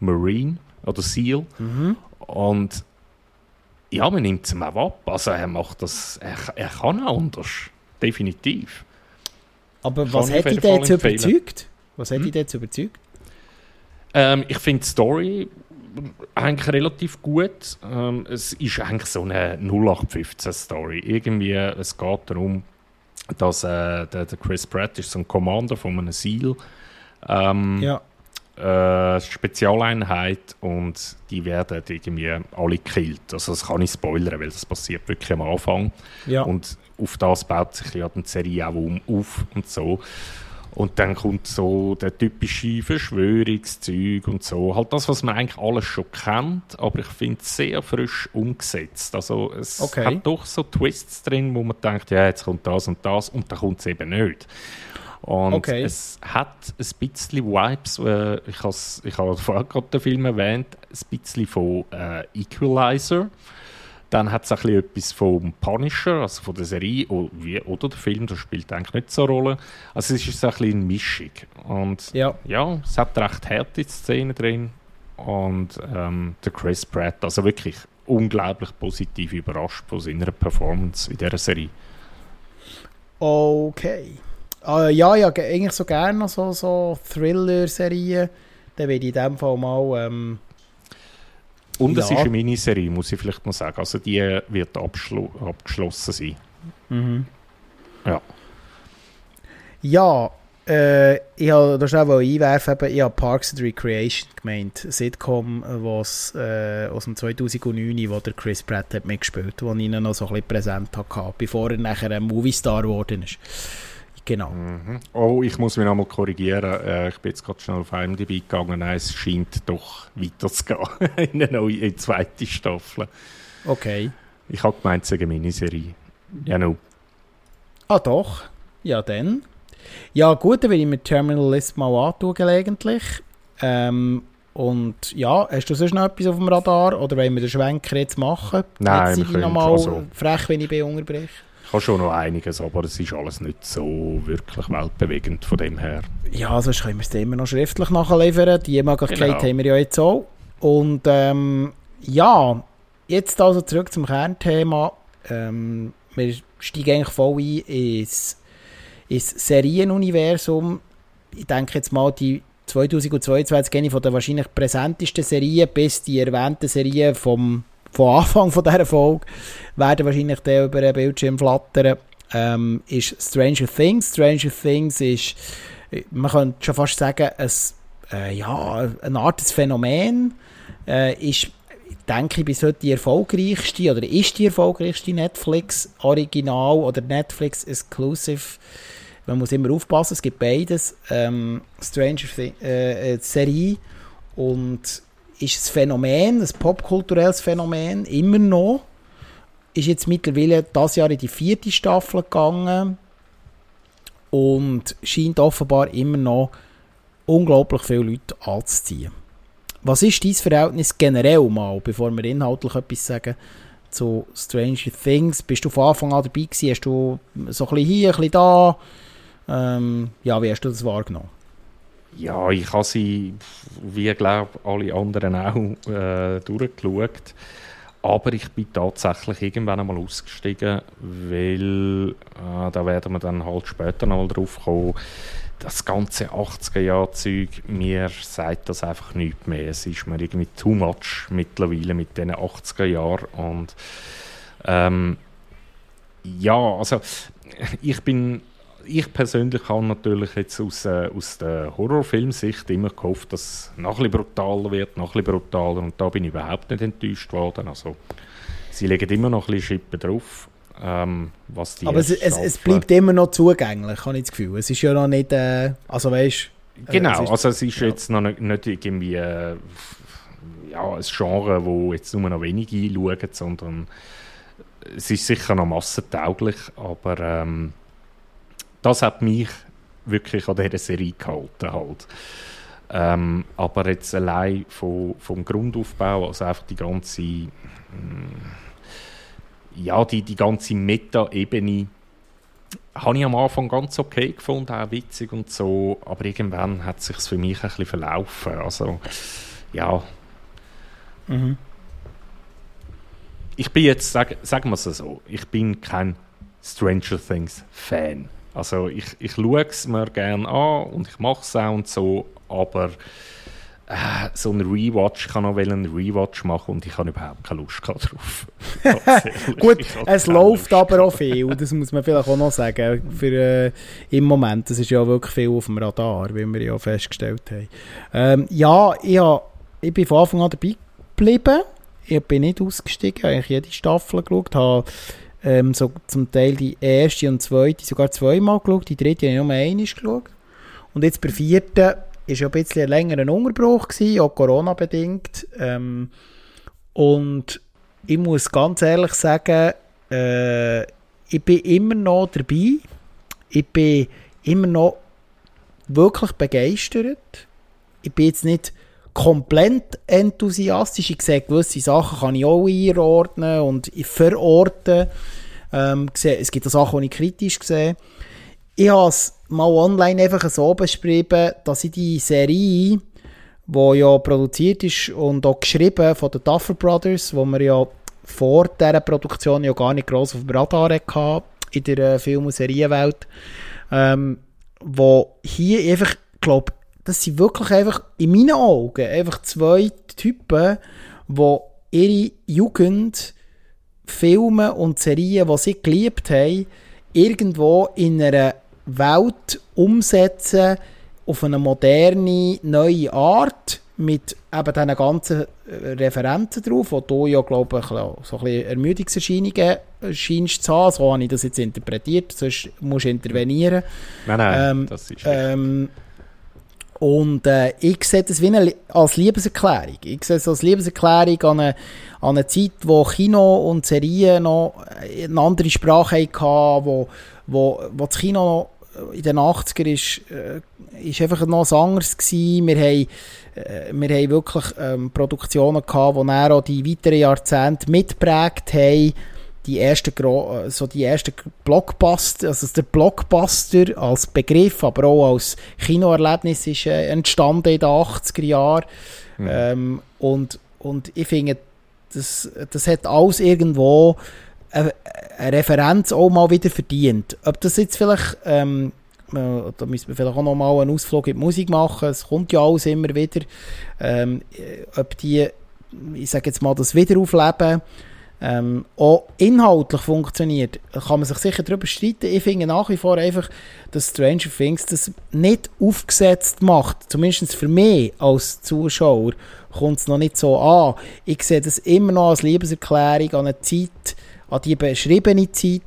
Marine oder SEAL. Mhm. Und ja, man nimmt es ihm auch ab. Also er macht das, er, er kann auch anders. Definitiv. aber was hat dich jetzt überzeugt? Was hat Hm? dich jetzt überzeugt? Ähm, ich finde die Story eigentlich relativ gut. Ähm, es ist eigentlich so eine 0815-Story. Irgendwie, es geht darum, dass äh, der, der Chris Pratt ist so ein Commander von einem SEAL. Ähm, Ja. äh, Spezialeinheit und die werden irgendwie alle gekillt. Also das kann ich spoilern, weil das passiert wirklich am Anfang. Ja. Und auf das baut sich ja die Serie auch um, auf und so. Und dann kommt so der typische Verschwörungszeug und so. Halt das, was man eigentlich alles schon kennt, aber ich finde es sehr frisch umgesetzt. Also es Okay. hat doch so Twists drin, wo man denkt, ja, jetzt kommt das und das und dann kommt es eben nicht. Und Okay. es hat ein bisschen Vibes, äh, ich habe ich vorher gerade den Film erwähnt, ein bisschen von äh, Equalizer. Dann hat es ein bisschen etwas vom Punisher, also von der Serie o- wie, oder der Film, das spielt eigentlich nicht so eine Rolle. Also es ist ein bisschen eine Mischung. Und Ja. ja, es hat recht harte Szenen drin. Und ähm, der Chris Pratt, also wirklich unglaublich positiv überrascht von seiner Performance in dieser Serie. Okay. Äh, ja, ja, ge- eigentlich so gerne so, so Thriller-Serien. Dann werde ich in dem Fall mal... Ähm, Und es Ja. ist eine Miniserie, muss ich vielleicht noch sagen. Also die wird abgeschlossen sein. mhm. Ja. Ja, äh, ich wollte da schnell einwerfen, ich habe Parks and Recreation gemeint. Sitcom, was äh, aus dem 2009, wo der Chris Pratt hat mitgespielt, wo ich ihn noch so ein bisschen präsent hatte, bevor er nachher ein Movie-Star geworden ist. Genau. Mhm. Oh, ich muss mich nochmal korrigieren. Äh, ich bin jetzt gerade schnell auf IMDb gegangen. Nein, es scheint doch weiterzugehen [LAUGHS] in eine neue, in zweite Staffel. Okay. Ich habe gemeint, es sei eine Miniserie. Ja, no. Ah, doch. Ja, dann. Ja, gut, dann will ich mir Terminal List mal anschauen, gelegentlich. Ähm, und ja, hast du sonst noch etwas auf dem Radar oder wollen wir den Schwenker jetzt machen? Nein, jetzt wir sind können- nochmal also- frech, wenn ich bin unterbreche. Habe schon noch einiges, aber es ist alles nicht so wirklich weltbewegend von dem her. Ja, sonst können wir es immer noch schriftlich nachliefern. Die Möglichkeit Genau. haben wir ja jetzt auch. Und ähm, ja, jetzt also zurück zum Kernthema. Ähm, wir steigen eigentlich voll ein ins, ins Serienuniversum. Ich denke jetzt mal, die 2022 eine von der wahrscheinlich präsentesten Serien bis die erwähnten Serien vom, vom Anfang von dieser Folge werden wahrscheinlich dann über den Bildschirm flattern. Ähm, ist Stranger Things. Stranger Things ist man könnte schon fast sagen, ein, äh, ja, eine Art Phänomen äh, ist, denke ich, bis heute die erfolgreichste oder ist die erfolgreichste Netflix-Original oder Netflix-Exclusive. Man muss immer aufpassen, es gibt beides. Ähm, Stranger Things äh, äh, Serie und ist ein Phänomen, ein popkulturelles Phänomen, immer noch. Ist jetzt mittlerweile das Jahr in die vierte Staffel gegangen und scheint offenbar immer noch unglaublich viele Leute anzuziehen. Was ist dein Verhältnis generell mal, bevor wir inhaltlich etwas sagen, zu Stranger Things? Bist du von Anfang an dabei gewesen? Hast du so ein bisschen hier, ein bisschen da? Ähm, ja, wie hast du das wahrgenommen? Ja, ich habe sie, wie glaube alle anderen auch, äh, durchgeschaut. Aber ich bin tatsächlich irgendwann einmal ausgestiegen, weil, äh, da werden wir dann halt später noch mal drauf kommen, das ganze 80er-Jahr-Zeug, mir sagt das einfach nichts mehr. Es ist mir irgendwie too much mittlerweile mit diesen 80er-Jahren. Und ähm, ja, also ich bin ich persönlich habe natürlich jetzt aus, äh, aus der Horrorfilmsicht immer gehofft, dass es noch ein bisschen brutaler wird, noch ein bisschen brutaler und da bin ich überhaupt nicht enttäuscht worden. Also, sie legen immer noch ein bisschen Schippen drauf Ähm, was die Aber es, es, es, bleibt immer noch zugänglich, habe ich das Gefühl. Es ist ja noch nicht, äh, also weißt äh, Genau, es also es ist ja. jetzt noch nicht, nicht irgendwie äh, ja, ein Genre, wo jetzt nur noch wenige schauen, sondern es ist sicher noch massentauglich, aber ähm, das hat mich wirklich an dieser Serie gehalten. Halt. Ähm, aber jetzt allein vom, vom Grundaufbau, also einfach die ganze, mh, mm, ja, die, die ganze Meta-Ebene, habe ich am Anfang ganz okay gefunden, auch witzig und so, aber irgendwann hat es sich für mich ein bisschen verlaufen. Also, ja. Mhm. Ich bin jetzt, sag, sagen wir es so, ich bin kein Stranger Things Fan. Also ich, ich schaue es mir gerne an und ich mache es auch und so, aber äh, so ein Rewatch, ich kann noch einen Rewatch machen und ich habe überhaupt keine Lust drauf. [LAUGHS] Gut, es läuft Lust. aber auch viel, das muss man vielleicht auch noch sagen, für, äh, im Moment, das ist ja wirklich viel auf dem Radar, wie wir ja festgestellt haben. Ähm, ja, ich, hab, ich bin von Anfang an dabei geblieben, ich bin nicht ausgestiegen, ich habe eigentlich jede Staffel geschaut, habe ähm, so zum Teil die erste und zweite sogar zweimal geschaut, die dritte habe ich nur einmal geschaut. Und jetzt bei der vierten war ja ein bisschen ein längerer Unterbruch, gewesen, auch Corona-bedingt. Ähm, und ich muss ganz ehrlich sagen, äh, ich bin immer noch dabei. Ich bin immer noch wirklich begeistert. Ich bin jetzt nicht komplett enthusiastisch. Ich sehe, gewisse Sachen kann ich auch einordnen und verorten. Ähm, es gibt auch Sachen, die ich kritisch sehe. Ich habe es mal online einfach so beschrieben, dass ich die Serie, die ja produziert ist und auch geschrieben von den Duffer Brothers, wo wir ja vor dieser Produktion ja gar nicht gross auf dem Radar hatten in der äh, Film- und Serienwelt, ähm, wo hier einfach, glaube das sind wirklich einfach in meinen Augen einfach zwei Typen, die ihre Jugend, Filme und Serien, die sie geliebt haben, irgendwo in einer Welt umsetzen auf eine moderne, neue Art mit eben diesen ganzen äh, Referenzen drauf, wo du ja, glaube ich, so ein bisschen Ermüdungserscheinungen scheinst zu haben. So habe ich das jetzt interpretiert, sonst musst du intervenieren. Nein, nein, ähm, das ist ähm, und äh, ich sehe das wie eine, als Liebeserklärung. Ich sehe es als Liebeserklärung an eine, an eine Zeit, wo Kino und Serien noch eine andere Sprache hatten, wo, wo, wo das Kino noch in den 80er ist, äh, ist einfach noch was anderes. Wir haben, äh, wir haben wirklich ähm, Produktionen gehabt, die auch die weiteren Jahrzehnte mitprägt haben die ersten, äh, so die ersten Blockbuster, also der Blockbuster als Begriff, aber auch als Kinoerlebnis ist äh, entstanden in den 80er Jahren. Mhm. Ähm, und, und ich finde, das, das hat alles irgendwo eine, eine, Referenz auch mal wieder verdient. Ob das jetzt vielleicht, ähm, äh, da müssen wir vielleicht auch noch mal einen Ausflug in die Musik machen, es kommt ja alles immer wieder, ähm, ob die, ich sage jetzt mal, das Wiederaufleben ähm, auch inhaltlich funktioniert, kann man sich sicher darüber streiten. Ich finde nach wie vor einfach, dass Stranger Things das nicht aufgesetzt macht. Zumindest für mich als Zuschauer kommt es noch nicht so an. Ich sehe das immer noch als Liebeserklärung an eine Zeit, an die beschriebene Zeit,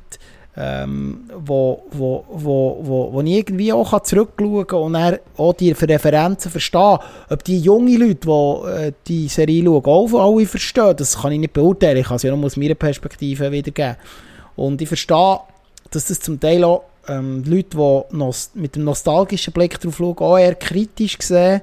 ähm, wo, wo, wo, wo, wo ich irgendwie auch zurückschauen kann und dann auch die Referenzen verstehen. Ob die jungen Leute, die äh, die Serie schauen, auch alle verstehen, das kann ich nicht beurteilen. Ich kann es ja nur aus meiner Perspektive wiedergeben. Und ich verstehe, dass das zum Teil auch ähm, Leute, die mit einem nostalgischen Blick drauf schauen, auch eher kritisch sehen.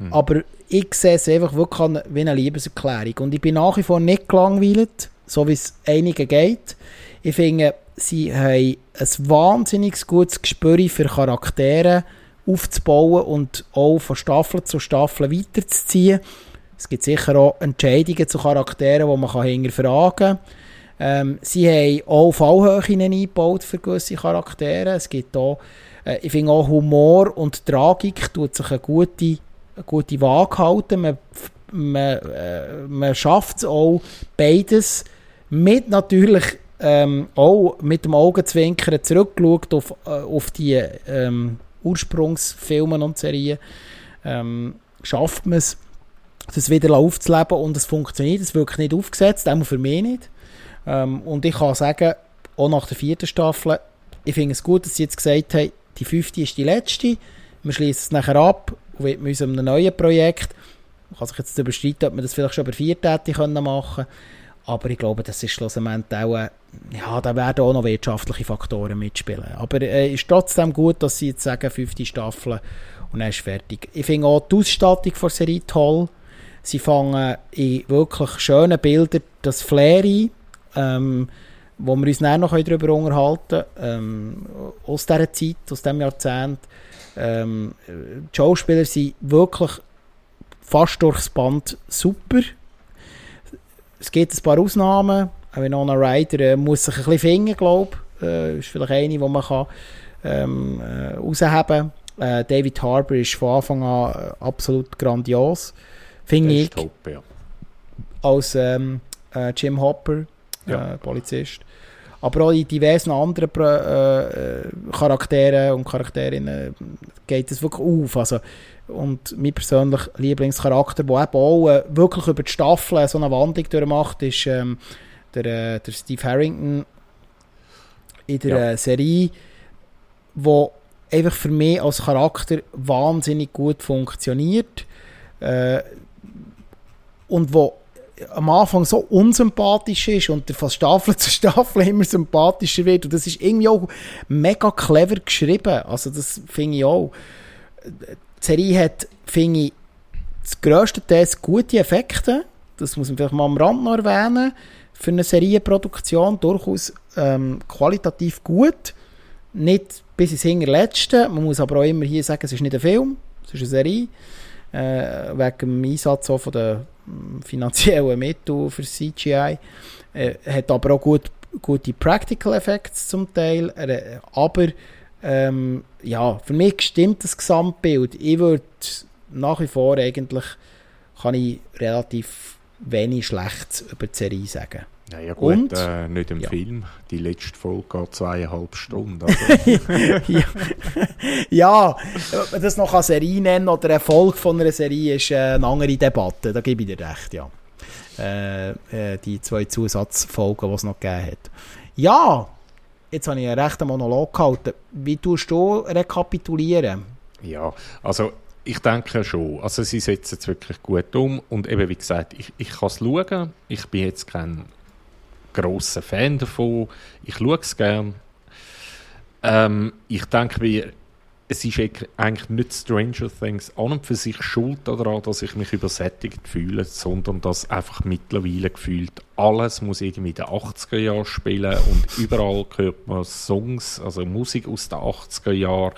Mhm. Aber ich sehe es einfach wirklich wie eine Liebeserklärung. Und ich bin nach wie vor nicht gelangweilt, so wie es einigen geht. Ich finde, sie haben ein wahnsinnig gutes Gespür für Charaktere aufzubauen und auch von Staffel zu Staffel weiterzuziehen. Es gibt sicher auch Entscheidungen zu Charakteren, die man hinterfragen kann. Ähm, sie haben auch Fallhöhen eingebaut für gewisse Charaktere. Es gibt auch, äh, ich finde auch Humor und Tragik tut sich eine gute, eine gute Waage halten. Man, man, äh, man schafft es auch, beides mit natürlich ähm, auch mit dem Augenzwinkern zurückgeschaut auf, äh, auf die ähm, Ursprungsfilme und Serien, ähm, schafft man es, das wieder aufzuleben und es funktioniert, es wird nicht aufgesetzt, auch für mich nicht. Ähm, und ich kann sagen, auch nach der vierten Staffel. Ich finde es gut, dass sie jetzt gesagt haben, die fünfte ist die letzte. Wir schließen es nachher ab und widmen uns einem neuen Projekt. Man kann sich jetzt überstreiten, ob man das vielleicht schon bei vier Tätigkeiten machen können. Aber ich glaube, das ist schlussendlich auch, äh, ja, da werden auch noch wirtschaftliche Faktoren mitspielen. Aber es äh, ist trotzdem gut, dass sie jetzt sagen, fünfte Staffel und dann ist fertig. Ich finde auch die Ausstattung der Serie toll. Sie fangen in wirklich schönen Bildern das Flair ein, ähm, wo wir uns dann noch darüber unterhalten können, ähm, aus dieser Zeit, aus diesem Jahrzehnt. Ähm, die Schauspieler sind wirklich fast durchs Band super. Es gibt ein paar Ausnahmen. Winona Ryder äh, muss sich ein bisschen finden, glaube ich. Äh, ist vielleicht eine, die man kann, ähm, äh, rausheben kann. Äh, David Harbour ist von Anfang an äh, absolut grandios. Finde ich. Top, ja. Als ähm, äh, Jim Hopper, ja. Polizist. Aber auch in diversen anderen Charakteren und Charakterinnen geht es wirklich auf. Also, und mein persönlicher Lieblingscharakter, der eben auch äh, wirklich über die Staffel so eine Wandlung durchmacht, ist ähm, der, äh, der Steve Harrington in der ja. Äh, Serie, wo einfach für mich als Charakter wahnsinnig gut funktioniert äh, und wo am Anfang so unsympathisch ist und von Staffel [LAUGHS] zu Staffel immer sympathischer wird und das ist irgendwie auch mega clever geschrieben, also das finde ich auch die Serie hat, finde ich, das grösste Teil gute Effekte. Das muss man vielleicht mal am Rand noch erwähnen. Für eine Serienproduktion durchaus ähm, qualitativ gut. Nicht bis ins Hinterletzte. Man muss aber auch immer hier sagen, es ist nicht ein Film, es ist eine Serie. Äh, wegen dem Einsatz auch von den hm, finanziellen Mitteln für CGI. Äh, hat aber auch gut, gute Practical Effects zum Teil. Äh, aber ähm, ja, für mich stimmt das Gesamtbild. Ich würde nach wie vor eigentlich, kann ich relativ wenig Schlechtes über die Serie sagen. Ja, ja gut, Und, äh, nicht im ja. Film. Die letzte Folge geht zweieinhalb Stunden. Also. [LAUGHS] ja. ja, ob man das noch eine Serie nennen oder eine Folge von einer Serie, ist äh, eine andere Debatte. Da gebe ich dir recht, ja. Äh, äh, die zwei Zusatzfolgen, die es noch gegeben hat. Ja, jetzt habe ich einen rechten Monolog gehalten. Wie tust du rekapitulieren? Ja, also ich denke schon. Also sie setzen es wirklich gut um und eben wie gesagt, ich, ich kann es schauen. Ich bin jetzt kein großer Fan davon. Ich schaue es gern. Ähm, ich denke mir, es ist eigentlich nicht Stranger Things an und für sich schuld daran, dass ich mich übersättigt fühle, sondern dass einfach mittlerweile gefühlt alles muss irgendwie in den 80er Jahren spielen und überall hört man Songs, also Musik aus den 80er Jahren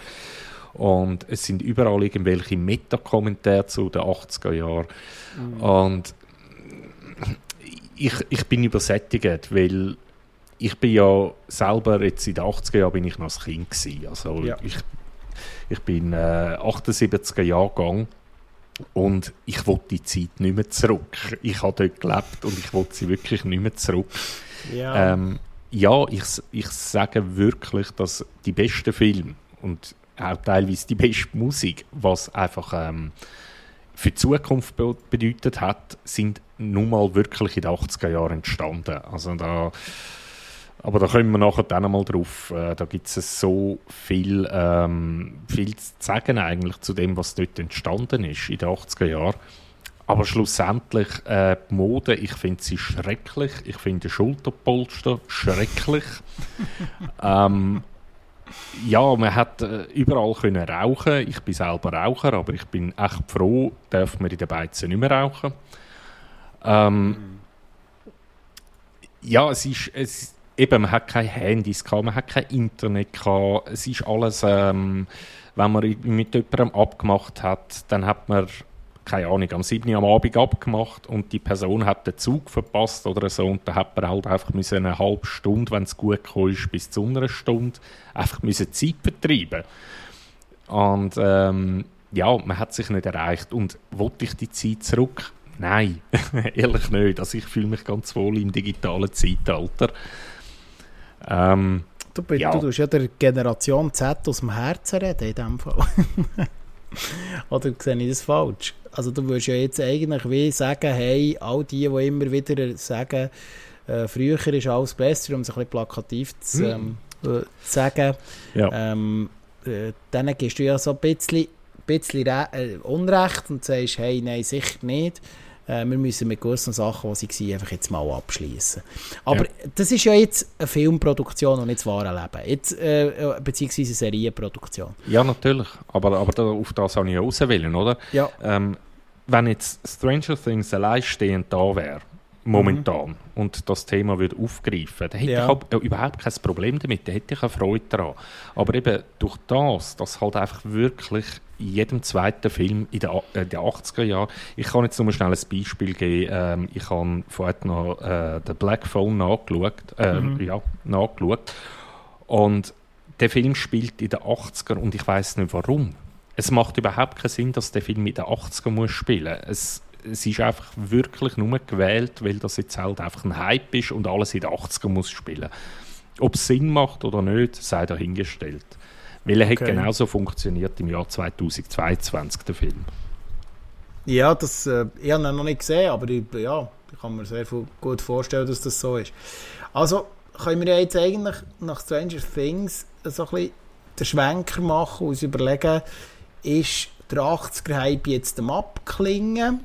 und es sind überall irgendwelche Meta-Kommentare zu den 80er Jahren mhm. und ich, ich bin übersättigt, weil ich bin ja selber jetzt in den 80er Jahren bin ich noch ein Kind gewesen. Also ja. ich ich bin äh, 78er Jahrgang und ich wollte die Zeit nicht mehr zurück. Ich habe dort gelebt und ich wollte sie wirklich nicht mehr zurück. Ja, ähm, ja ich, ich sage wirklich, dass die besten Filme und auch teilweise die beste Musik, was einfach ähm, für die Zukunft bedeutet hat, sind nun mal wirklich in den 80er Jahren entstanden. Also da aber da kommen wir nachher dann einmal drauf. Äh, da gibt es so viel, ähm, viel zu sagen eigentlich zu dem, was dort entstanden ist in den 80er Jahren. Aber schlussendlich, äh, die Mode, ich finde sie schrecklich. Ich finde Schulterpolster schrecklich. [LAUGHS] ähm, ja, man hat äh, überall können rauchen. Ich bin selber Raucher, aber ich bin echt froh, darf man in den Beizen nicht mehr rauchen. Ähm, mhm. Ja, es ist, es, eben, man hat keine Handys gehabt, man hat kein Internet gehabt. Es ist alles, ähm, wenn man mit jemandem abgemacht hat, dann hat man, keine Ahnung, am 7. Uhr am Abend abgemacht und die Person hat den Zug verpasst oder so und dann hat man halt einfach müssen eine halbe Stunde, wenn es gut gekommen ist, bis zu einer Stunde, einfach müssen Zeit betreiben. Und ähm, ja, man hat sich nicht erreicht. Und wollte ich die Zeit zurück? Nein, [LAUGHS] ehrlich nicht. Also ich fühle mich ganz wohl im digitalen Zeitalter. Ähm, du, ja. du tust ja der Generation Z aus dem Herzen reden in dem Fall. [LAUGHS] Oder sehe ich das falsch? Also du würdest ja jetzt eigentlich wie sagen, hey, all die, die immer wieder sagen, äh, früher ist alles besser, um es ein bisschen plakativ zu, ähm, äh, zu sagen. Ja. Ähm, äh, dann gehst du ja so ein bisschen, bisschen äh, Unrecht und sagst, hey, nein, sicher nicht. Äh, wir müssen mit gewissen Sachen, die sie waren, einfach jetzt mal abschließen. Aber Ja. das ist ja jetzt eine Filmproduktion und nicht das wahre Leben. Jetzt, äh, äh, beziehungsweise eine Serienproduktion. ja, natürlich. Aber, aber da, auf das habe ich ja raus wollen, oder? Ja. Ähm, wenn jetzt Stranger Things alleinstehend da wäre, momentan, und das Thema würde aufgreifen, dann hätte Ja. ich auch äh, überhaupt kein Problem damit, dann hätte ich eine Freude daran. Aber eben durch das, dass halt einfach wirklich jedem zweiten Film in den, äh, den 80er Jahren, ich kann jetzt nur schnell ein Beispiel geben, ähm, ich habe vorhin noch äh, den Black Phone nachgeschaut, äh, ja, nachgeschaut und der Film spielt in den 80er und ich weiß nicht warum. Es macht überhaupt keinen Sinn, dass der Film in den 80er muss spielen. Es, es ist einfach wirklich nur gewählt, weil das jetzt halt einfach ein Hype ist und alles in den 80er muss spielen. Ob es Sinn macht oder nicht, sei dahingestellt. Weil er hat Okay. genauso funktioniert im Jahr 2022, der Film. Ja, das, äh, ich habe ihn noch nicht gesehen, aber ich, ja, ich kann mir sehr gut vorstellen, dass das so ist. Also können wir jetzt eigentlich nach Stranger Things so ein bisschen den Schwenker machen und uns überlegen, ist der 80er-Hype jetzt am Abklingen?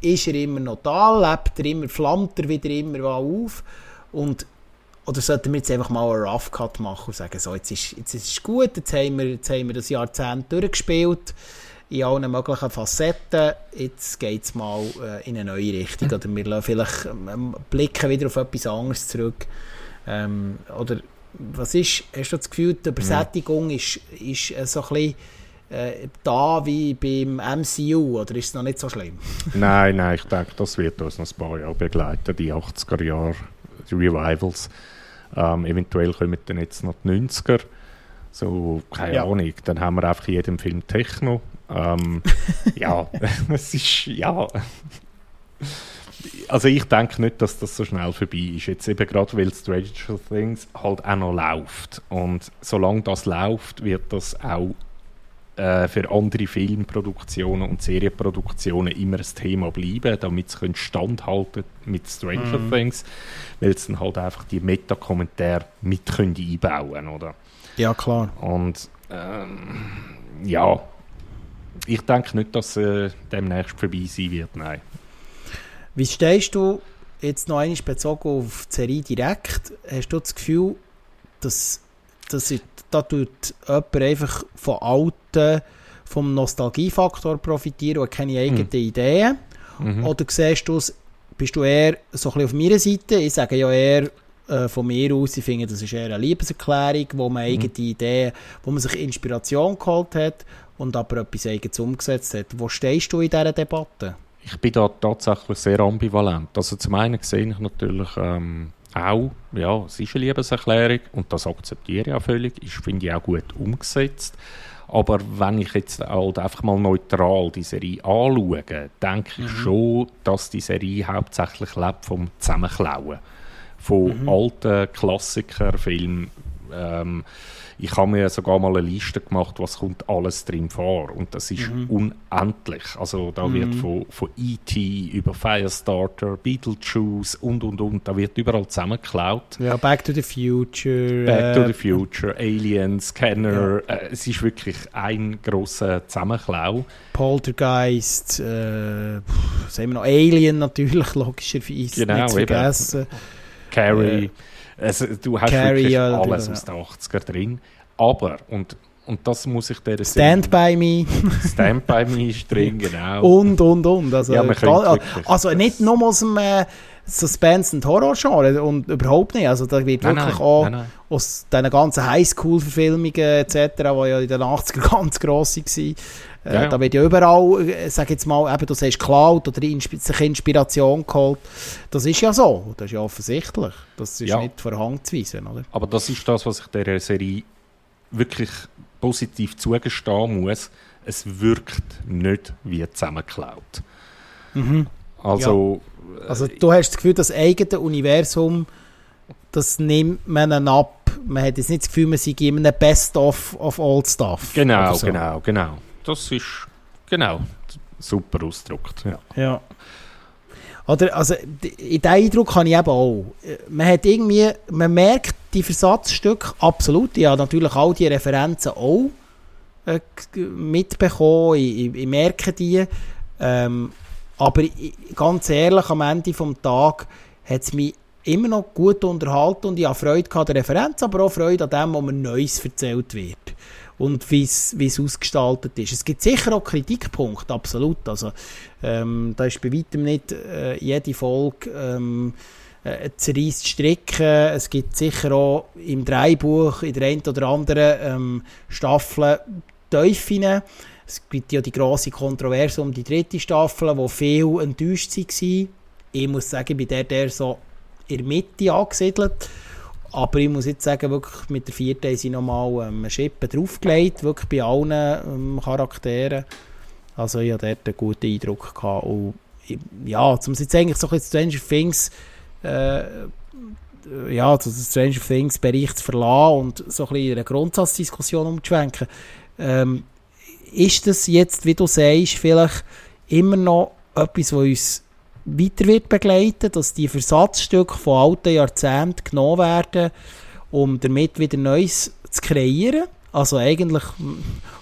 Ist er immer noch da? Lebt er immer, flammt er wieder immer auf? Und, oder sollten wir jetzt einfach mal einen Rough Cut machen und sagen, so, jetzt ist, jetzt ist es gut, jetzt haben, wir, jetzt haben wir das Jahrzehnt durchgespielt, in allen möglichen Facetten, jetzt geht es mal äh, in eine neue Richtung. Oder wir lassen vielleicht ähm, blicken wieder auf etwas anderes zurück. Ähm, oder was ist, hast du das Gefühl, die Übersättigung ist, ist äh, so ein bisschen äh, da wie beim MCU, oder ist es noch nicht so schlimm? nein, nein, ich denke, das wird uns noch ein paar Jahre begleiten, die 80er Jahre die Revivals. Ähm, eventuell kommen dann jetzt noch die 90er. So, keine Ja. Ahnung, dann haben wir einfach in jedem Film Techno. Ähm, [LAUGHS] ja, [LAUGHS] es ist, ja. Also ich denke nicht, dass das so schnell vorbei ist. Jetzt eben gerade, weil Stranger Things halt auch noch läuft. Und solange das läuft, wird das auch äh, für andere Filmproduktionen und Serienproduktionen immer ein Thema bleiben, damit sie können standhalten mit Stranger Mhm. Things, weil sie dann halt einfach die Meta-Kommentare mit können einbauen oder? Ja, klar. Und ähm, ja, ich denke nicht, dass äh, demnächst vorbei sein wird, nein. Wie stehst du jetzt noch einmal bezogen auf die Serie direkt? Hast du das Gefühl, dass, dass ich, da tut jemand einfach von alten, vom Nostalgiefaktor profitieren und keine eigenen Ideen? Mhm. Oder siehst du es, bist du eher so ein bisschen auf meiner Seite? Ich sage ja eher äh, von mir aus, ich finde, das ist eher eine Liebeserklärung, wo man eigene Ideen, wo man sich Inspiration geholt hat und aber etwas eigenes umgesetzt hat. Wo stehst du in dieser Debatte? Ich bin da tatsächlich sehr ambivalent. Also zum einen sehe ich natürlich ähm, auch, ja, es ist eine Liebeserklärung und das akzeptiere ich auch völlig. Ich finde ich auch gut umgesetzt. Aber wenn ich jetzt halt einfach mal neutral die Serie anschaue, denke ich schon, dass die Serie hauptsächlich lebt vom Zusammenklauen. Von alten Klassikerfilmen. Ähm, ich habe mir sogar mal eine Liste gemacht, was kommt alles drin vor. Und das ist unendlich. Also da wird von, von E.T. über Firestarter, Beetlejuice und, und, und, da wird überall zusammengeklaut. Ja, Back to the Future. Back to äh, the Future, Aliens, Scanner, äh, es ist wirklich ein grosser Zusammenklau. Poltergeist, äh, pff, haben wir noch? Alien natürlich, logischerweise. Genau, nicht zu eben. vergessen. Carrie. Also, du hast Carrie, wirklich alles aus den 80er drin. Aber, und, und das muss ich dir Stand by me [LAUGHS] Stand by Me ist drin, genau. und, und, und. Also, Ja, man wirklich- also nicht nur aus dem äh, Suspense- und Horror-Genre und überhaupt nicht. Also da wird Nein, wirklich nein, auch nein, aus diesen ganzen Highschool-Verfilmungen etc., die ja in den 80er [LAUGHS] ganz gross waren, äh, Ja, ja. da wird ja überall, äh, sag jetzt mal, eben, du sagst Cloud oder insp sich Inspiration geholt. Das ist ja so. Das ist ja offensichtlich. Das ist Ja. nicht Hand zu weisen, oder? Aber das ist das, was ich der Serie wirklich positiv zugestehen muss. Es wirkt nicht wie zusammengeklaut. Also, Also du hast das Gefühl, das eigene Universum, das nimmt man ab. Man hat jetzt nicht das Gefühl, man sei in einem Best-of of all stuff. genau, so. genau, genau. Das ist genau super ausgedrückt. Ja. Ja. Oder, also, in diesen Eindruck habe ich eben auch. Man hat irgendwie, man merkt die Versatzstücke absolut. Ich habe natürlich all die Referenzen auch äh, mitbekommen. Ich, ich, ich, merke die. Ähm, aber ganz ehrlich, am Ende des Tages hat es mich immer noch gut unterhalten und ich habe Freude an der Referenz, aber auch Freude an dem, was mir Neues erzählt wird und wie es ausgestaltet ist. Es gibt sicher auch Kritikpunkte, absolut. Also, ähm, da ist bei weitem nicht äh, jede Folge ähm, äh, zerreißt Stricken. Es gibt sicher auch im Dreibuch in der einen oder anderen ähm, Staffel Teufeln. Es gibt ja die grosse Kontroverse um die dritte Staffel, wo viele enttäuscht waren. Ich muss sagen, bei der der so in der Mitte angesiedelt. Aber ich muss jetzt sagen, wirklich mit der vierten haben sie nochmal ähm, eine Schippe draufgelegt, wirklich bei allen ähm, Charakteren. Also ich hatte dort einen guten Eindruck. Gehabt. Und, ja, um jetzt eigentlich so ein bisschen Stranger Things äh, ja, den Stranger Things Bereich zu verlassen und so ein bisschen eine Grundsatzdiskussion umzuschwenken. Ähm, ist das jetzt, wie du sagst, vielleicht immer noch etwas, was uns weiter wird begleiten, dass die Versatzstücke von alten Jahrzehnten genommen werden, um damit wieder Neues zu kreieren. Also eigentlich,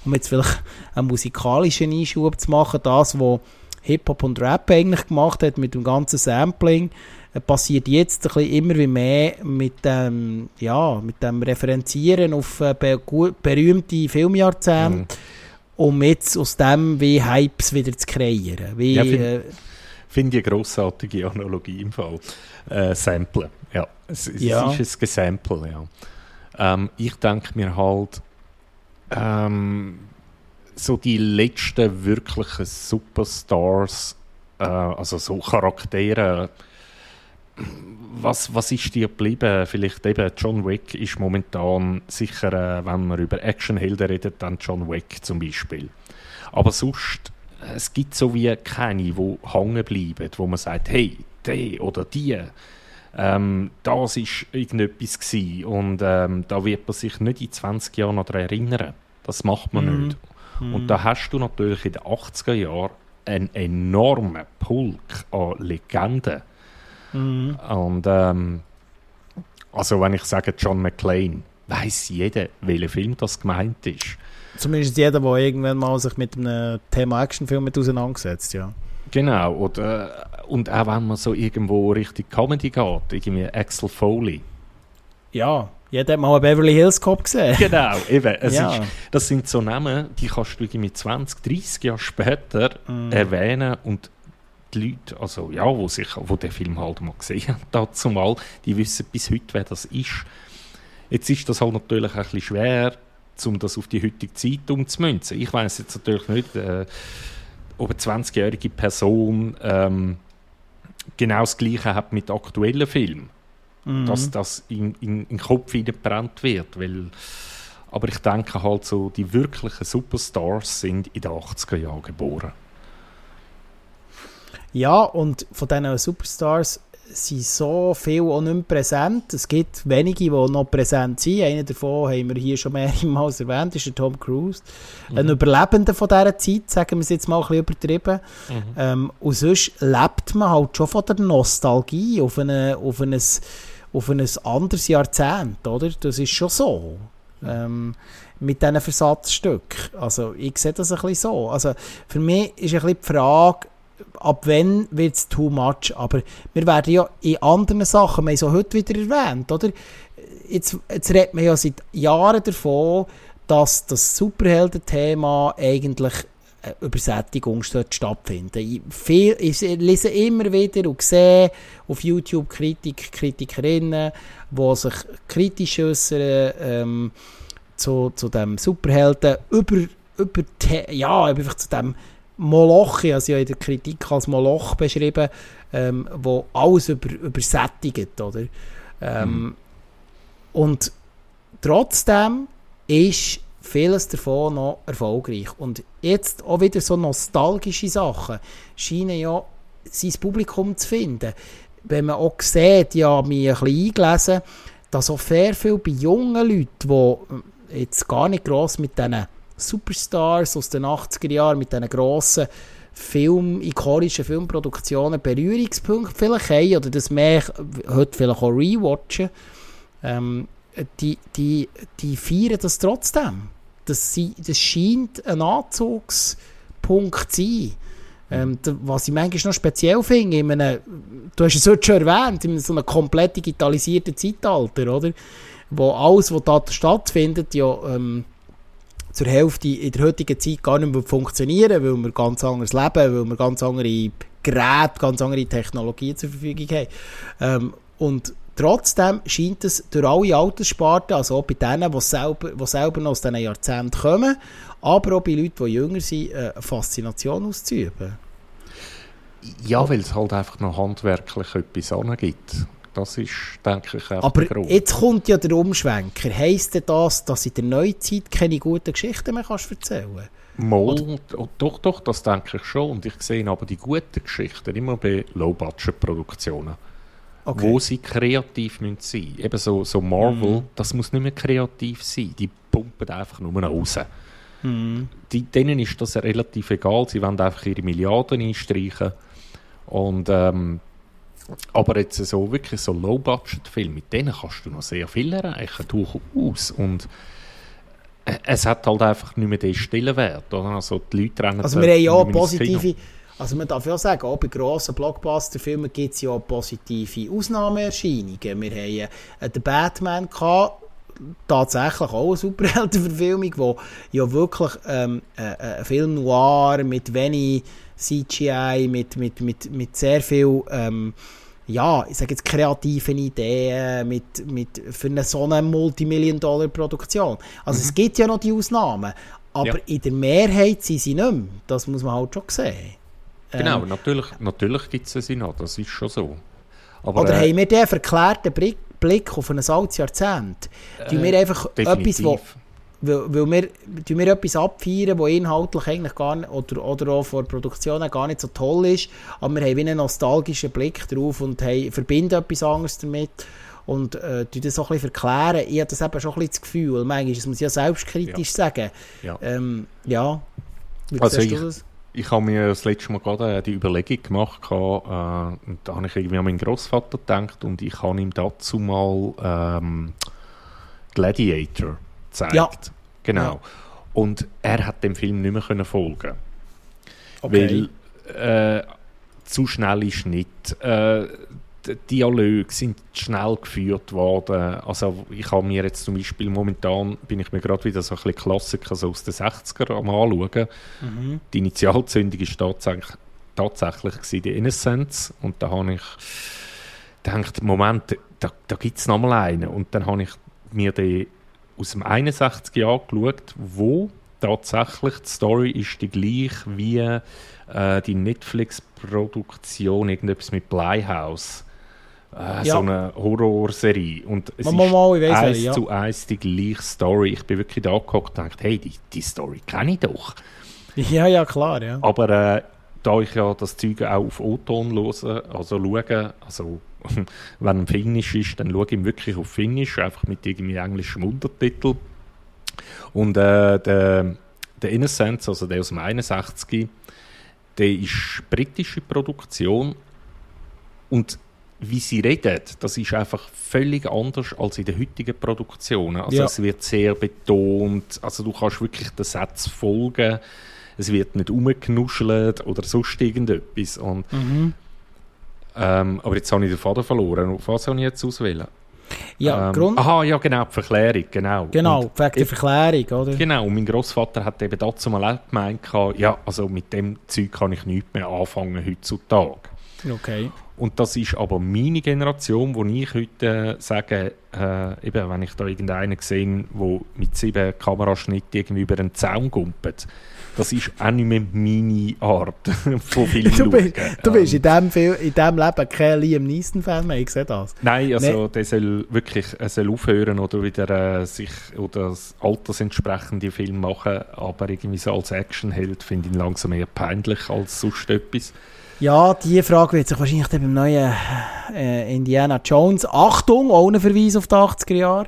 um jetzt vielleicht einen musikalischen Einschub zu machen, das, was Hip-Hop und Rap eigentlich gemacht hat mit dem ganzen Sampling, äh, passiert jetzt ein bisschen immer wie mehr mit dem, ja, mit dem Referenzieren auf äh, berühmte Filmjahrzehnte, mhm. Um jetzt aus dem wie Hypes wieder zu kreieren. Wie, ja, äh, Finde ich eine grossartige Analogie im Fall. Äh, Samplen, ja. Es, es ja. ist ein Gesample, ja. Ähm, ich denke mir halt, ähm, so die letzten wirklichen Superstars, äh, also so Charaktere, was, was ist dir geblieben? Vielleicht eben John Wick ist momentan sicher, äh, wenn man über Actionhelden redet, dann John Wick zum Beispiel. Aber sonst es gibt so wie keine, die hängen bleiben, wo man sagt, hey, der oder die, ähm, das war irgendetwas gewesen. und ähm, da wird man sich nicht in 20 Jahren noch daran erinnern. Das macht man mhm. nicht. Mhm. Und da hast du natürlich in den 80er Jahren einen enormen Pulk an Legenden. Mhm. Und ähm, also wenn ich sage John McClane, weiß jeder, welcher Film das gemeint ist. Zumindest jeder, der irgendwann mal sich mit einem Thema Actionfilm mit auseinandersetzt, ja. Genau, oder, und auch wenn man so irgendwo Richtung Comedy geht, irgendwie Axel Foley. Ja, jeder hat mal einen Beverly Hills Cop gesehen. [LAUGHS] Genau, eben. Ja. Ist, das sind so Namen, die kannst du irgendwie 20, 30 Jahre später mm. erwähnen und die Leute, also ja, wo, sich, wo den Film halt mal gesehen haben, [LAUGHS] dazu mal, die wissen bis heute, wer das ist. Jetzt ist das halt natürlich ein bisschen schwer, um das auf die heutige Zeit umzumünzen. Ich weiß jetzt natürlich nicht, äh, ob eine 20-jährige Person ähm, genau das Gleiche hat mit aktuellen Filmen. Mhm. Dass das in, in, in den Kopf brennt wird. Weil, aber ich denke halt so, die wirklichen Superstars sind in den 80er Jahren geboren. Ja, und von diesen Superstars sind so viel auch nicht mehr präsent. Es gibt wenige, die noch präsent sind. Einer davon haben wir hier schon mehrmals erwähnt, ist der Tom Cruise. Mhm. Ein Überlebender von dieser Zeit, sagen wir es jetzt mal ein bisschen übertrieben. Mhm. Ähm, und sonst lebt man halt schon von der Nostalgie auf, eine, auf, ein, auf ein anderes Jahrzehnt, oder? Das ist schon so. Ähm, mit diesen Versatzstücken. Also ich sehe das ein bisschen so. Also für mich ist ein bisschen die Frage, ab wann wird es too much. Aber wir werden ja in anderen Sachen, wir haben es heute wieder erwähnt, oder? Jetzt, jetzt redet man ja seit Jahren davon, dass das Superhelden-Thema eigentlich eine Übersättigung stattfindet. Ich, viel, ich lese immer wieder und sehe auf YouTube Kritik, Kritikerinnen, die sich kritisch äußern ähm, zu, zu dem Superhelden über, über ja, einfach zu dem Moloch, ich habe sie ja in der Kritik als Moloch beschrieben, ähm, wo alles über, übersättigt, oder? Ähm, mhm. Und trotzdem ist vieles davon noch erfolgreich. Und jetzt auch wieder so nostalgische Sachen scheinen ja sein Publikum zu finden. Wenn man auch sieht, ja, habe mich ein bisschen eingelesen, dass auch sehr viel bei jungen Leuten, die jetzt gar nicht gross mit diesen Superstars aus den 80er Jahren mit diesen grossen Film, ikonischen Filmproduktionen Berührungspunkte vielleicht haben oder das mehr heute vielleicht auch rewatchen, ähm, die, die, die feiern das trotzdem. Das, das scheint ein Anzugspunkt zu sein. Ähm, was ich manchmal noch speziell finde, in einem, du hast es heute schon erwähnt, in so einem komplett digitalisierten Zeitalter, oder? Wo alles, was da stattfindet, ja ähm, zur Hälfte in der heutigen Zeit gar nicht mehr funktionieren, weil wir ganz anders leben, weil wir ganz andere Geräte, ganz andere Technologien zur Verfügung haben. Ähm, und trotzdem scheint es durch alle Alterssparten, also auch bei denen, die selber, die selber noch aus diesen Jahrzehnten kommen, aber auch bei Leuten, die jünger sind, eine Faszination auszuüben. Ja, weil es halt einfach noch handwerklich etwas angibt. Das ist, denke ich, auch Aber jetzt kommt ja der Umschwenker. Heisst denn das, dass in der Neuzeit keine guten Geschichten mehr kannst erzählen kannst? Mal, doch, doch, das denke ich schon. Und ich sehe aber die guten Geschichten immer bei Low-Budget-Produktionen. Okay. Wo sie kreativ müssen sein müssen. Eben so, so Marvel, mm. das muss nicht mehr kreativ sein. Die pumpen einfach nur nach raus. Mm. Die, denen ist das relativ egal. Sie wollen einfach ihre Milliarden einstreichen. Und ähm, aber jetzt so wirklich so Low-Budget-Filme, mit denen kannst du noch sehr viel erreichen, durchaus. Und äh, es hat halt einfach nicht mehr den Stellenwert. Oder? Also die Leute rennen Also wir haben ja positive... Also man darf ja sagen, auch bei grossen Blockbuster-Filmen gibt es ja positive Ausnahmeerscheinungen. Wir haben äh, den Batman gehabt, tatsächlich auch eine Superheldenverfilmung, wo ja wirklich ähm, äh, äh ein Film noir mit wenig CGI, mit, mit, mit, mit sehr viel ähm, ja, ich sage jetzt kreativen Ideen mit, mit, für eine so eine Multimillion-Dollar-Produktion. Also mhm. es gibt ja noch die Ausnahmen, aber ja. in der Mehrheit sind sie nicht mehr. Das muss man halt schon sehen. Genau, ähm, natürlich, natürlich gibt es sie noch, das ist schon so. Aber, oder äh, haben wir den verklärten Blick, Blick auf ein altes Jahrzehnt? Äh, wir einfach definitiv. etwas, weil, weil wir, wir etwas abfeiern, das inhaltlich eigentlich gar nicht, oder, oder auch von der Produktion gar nicht so toll ist, aber wir haben wie einen nostalgischen Blick drauf und haben, verbinden etwas anderes damit und äh, das auch ein bisschen verklären. Ich habe das eben schon ein bisschen das Gefühl, manchmal, das muss ich ja selbstkritisch ja. sagen. Ja. Ähm, ja. Wie also ich, das? ich habe mir das letzte Mal gerade äh, die Überlegung gemacht, äh, und da habe ich irgendwie an meinen Großvater gedacht und ich habe ihm dazu mal ähm, Gladiator gezeigt. Ja. Genau. Ja. Und er hat dem Film nicht mehr können folgen okay. Weil äh, zu schnell ist nicht. Äh, die Dialoge sind schnell geführt worden. Also ich habe mir jetzt zum Beispiel momentan, bin ich mir gerade wieder so ein bisschen Klassiker so aus den 60er am anschauen. Mhm. Die Initialzündung ist tatsächlich, tatsächlich die Innocence und da habe ich gedacht, Moment, da, da gibt es noch mal einen und dann habe ich mir den aus dem 61 Jahr geschaut, wo tatsächlich die Story ist die gleiche wie äh, die Netflix-Produktion, irgendetwas mit Blyhouse. Äh, ja. So eine Horrorserie. Und es mal, ist mal, mal, eins ja. zu eins die gleiche Story. Ich bin wirklich da geguckt und dachte, hey, die, die Story kenne ich doch. Ja, ja, klar, ja. Aber äh, da ich ja das Zeug auch auf O-Ton höre, also schaue, also [LAUGHS] wenn Finnisch ist, dann schaue ich wirklich auf Finnisch, einfach mit irgendwie englischem Untertitel. Und äh, der, der Innocence, also der aus dem 61, der ist britische Produktion und wie sie reden, das ist einfach völlig anders als in den heutigen Produktionen. Also ja. es wird sehr betont, also du kannst wirklich den Satz folgen, es wird nicht umgenuschelt oder sonst irgendetwas. Und mhm. Ähm, aber jetzt habe ich den Faden verloren. Auf was soll ich jetzt auswählen? Ja, ähm, Grund... Aha, ja genau, die Verklärung, genau. Genau, wegen der Verklärung, oder? Genau, und mein Großvater hat eben dazu mal auch gemeint, ja, also mit dem Zeug kann ich nichts mehr anfangen heutzutage. Okay. Und das ist aber meine Generation, wo ich heute äh, sage, äh, eben, wenn ich da irgendeinen sehe, der mit sieben Kameraschnitten irgendwie über einen Zaun gumpelt, das ist auch nicht mehr meine Art [LAUGHS] von [LAUGHS] Film du bist, du bist in diesem in dem Leben kein Liam Neeson-Fan mehr, ich sehe das. Nein, also nee. der soll wirklich er soll aufhören oder wieder äh, sich oder altersentsprechende Filme machen, aber irgendwie so als Actionheld finde ich ihn langsam eher peinlich als sonst etwas. Ja, diese Frage wird sich wahrscheinlich dann beim neuen äh, Indiana Jones. Achtung, ohne Verweis auf die 80er Jahre.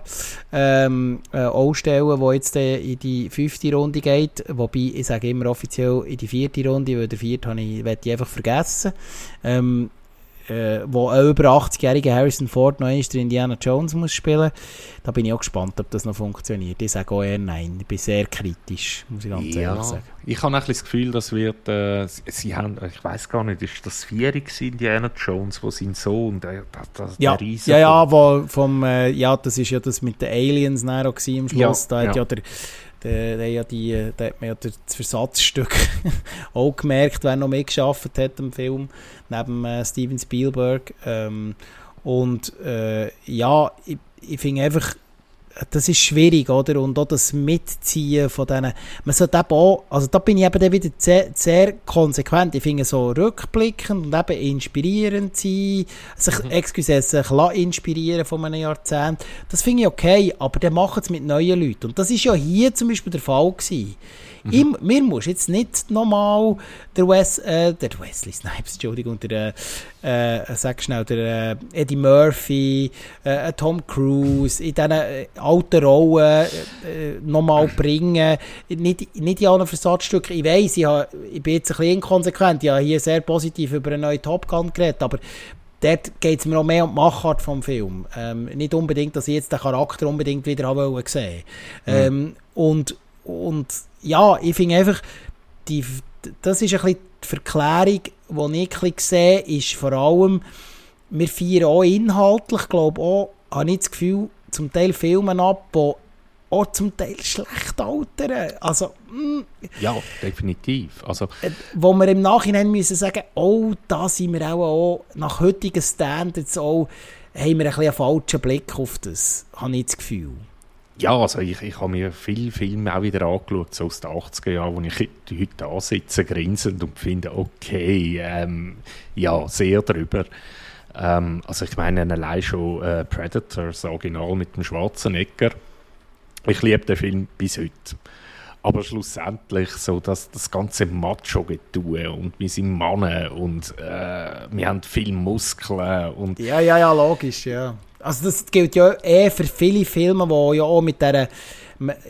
Ähm, äh, auch stellen, wo jetzt in die fünfte Runde geht. Wobei, ich sage immer offiziell in die vierte Runde, weil der vierte habe ich, ich einfach vergessen. Ähm, äh, wo ein über 80-jähriger Harrison Ford noch einmal Indiana Jones muss spielen Da bin ich auch gespannt, ob das noch funktioniert. Ich sage auch eher nein. Ich bin sehr kritisch, muss ich ganz ja, ehrlich sagen. Ich habe ein das Gefühl, das wird, äh, sie haben, ich weiß gar nicht, ist das Vierig Indiana Jones, wo sein Sohn, der, der, ja. der Ja, ja, wo vom, äh, ja, das ist ja das mit den Aliens auch am Schluss. Ja, da hat ja, ja der der, der, ja die, der hat mir ja das Versatzstück [LAUGHS] auch gemerkt, wer noch mitgeschafft hat am Film, neben äh, Steven Spielberg. Ähm, und äh, ja, ich, ich finde einfach, das ist schwierig, oder? Und auch das Mitziehen von denen. Man sollte eben auch, also da bin ich eben wieder sehr, sehr konsequent. Ich finde so rückblickend und eben inspirierend sein, sich, mhm. excuse, sich inspirieren von einem Jahrzehnt. Das finde ich okay, aber dann machen es mit neuen Leuten. Und das ist ja hier zum Beispiel der Fall gewesen. Mhm. Ich, mir muss jetzt nicht nochmal der, Wes, äh, der Wesley Snipes, Entschuldigung, der, äh, äh sag schnell, der äh, Eddie Murphy, äh, Tom Cruise in diesen äh, alten Rollen äh, nochmal bringen. Nicht, nicht in allen Versatzstücken. Ich weiss, ich, ich bin jetzt ein bisschen inkonsequent. Ich habe hier sehr positiv über einen neuen Top Gun geredet, aber dort geht es mir noch mehr um die Machart vom Film. Ähm, nicht unbedingt, dass ich jetzt den Charakter unbedingt wieder haben sehen mhm. ähm, und, und ja, ich finde einfach, die, das ist ein bisschen die Verklärung, die ich ein sehe, ist vor allem, wir feiern auch inhaltlich, glaube auch, habe ich das Gefühl, zum Teil Filme ab, die auch zum Teil schlecht altern. Also, mm, ja, definitiv. Also, äh, wo wir im Nachhinein müssen sagen, oh, da sind wir auch, auch nach heutigen Standards auch, haben wir ein bisschen einen falschen Blick auf das, habe ich das Gefühl. Ja, also ich, ich habe mir viele Filme auch wieder angeschaut, so aus den 80er Jahren, wo ich heute da sitze, grinsend und finde, okay, ähm, ja, sehr drüber. Ähm, also ich meine allein schon äh, Predator, das Original mit dem Schwarzenegger. Ich liebe den Film bis heute. Aber schlussendlich so dass das ganze Macho-Getue und wir sind Männer und äh, wir haben viel Muskeln und... Ja, ja, ja, logisch, ja. Also das gilt ja eh für viele Filme, die ja auch mit dieser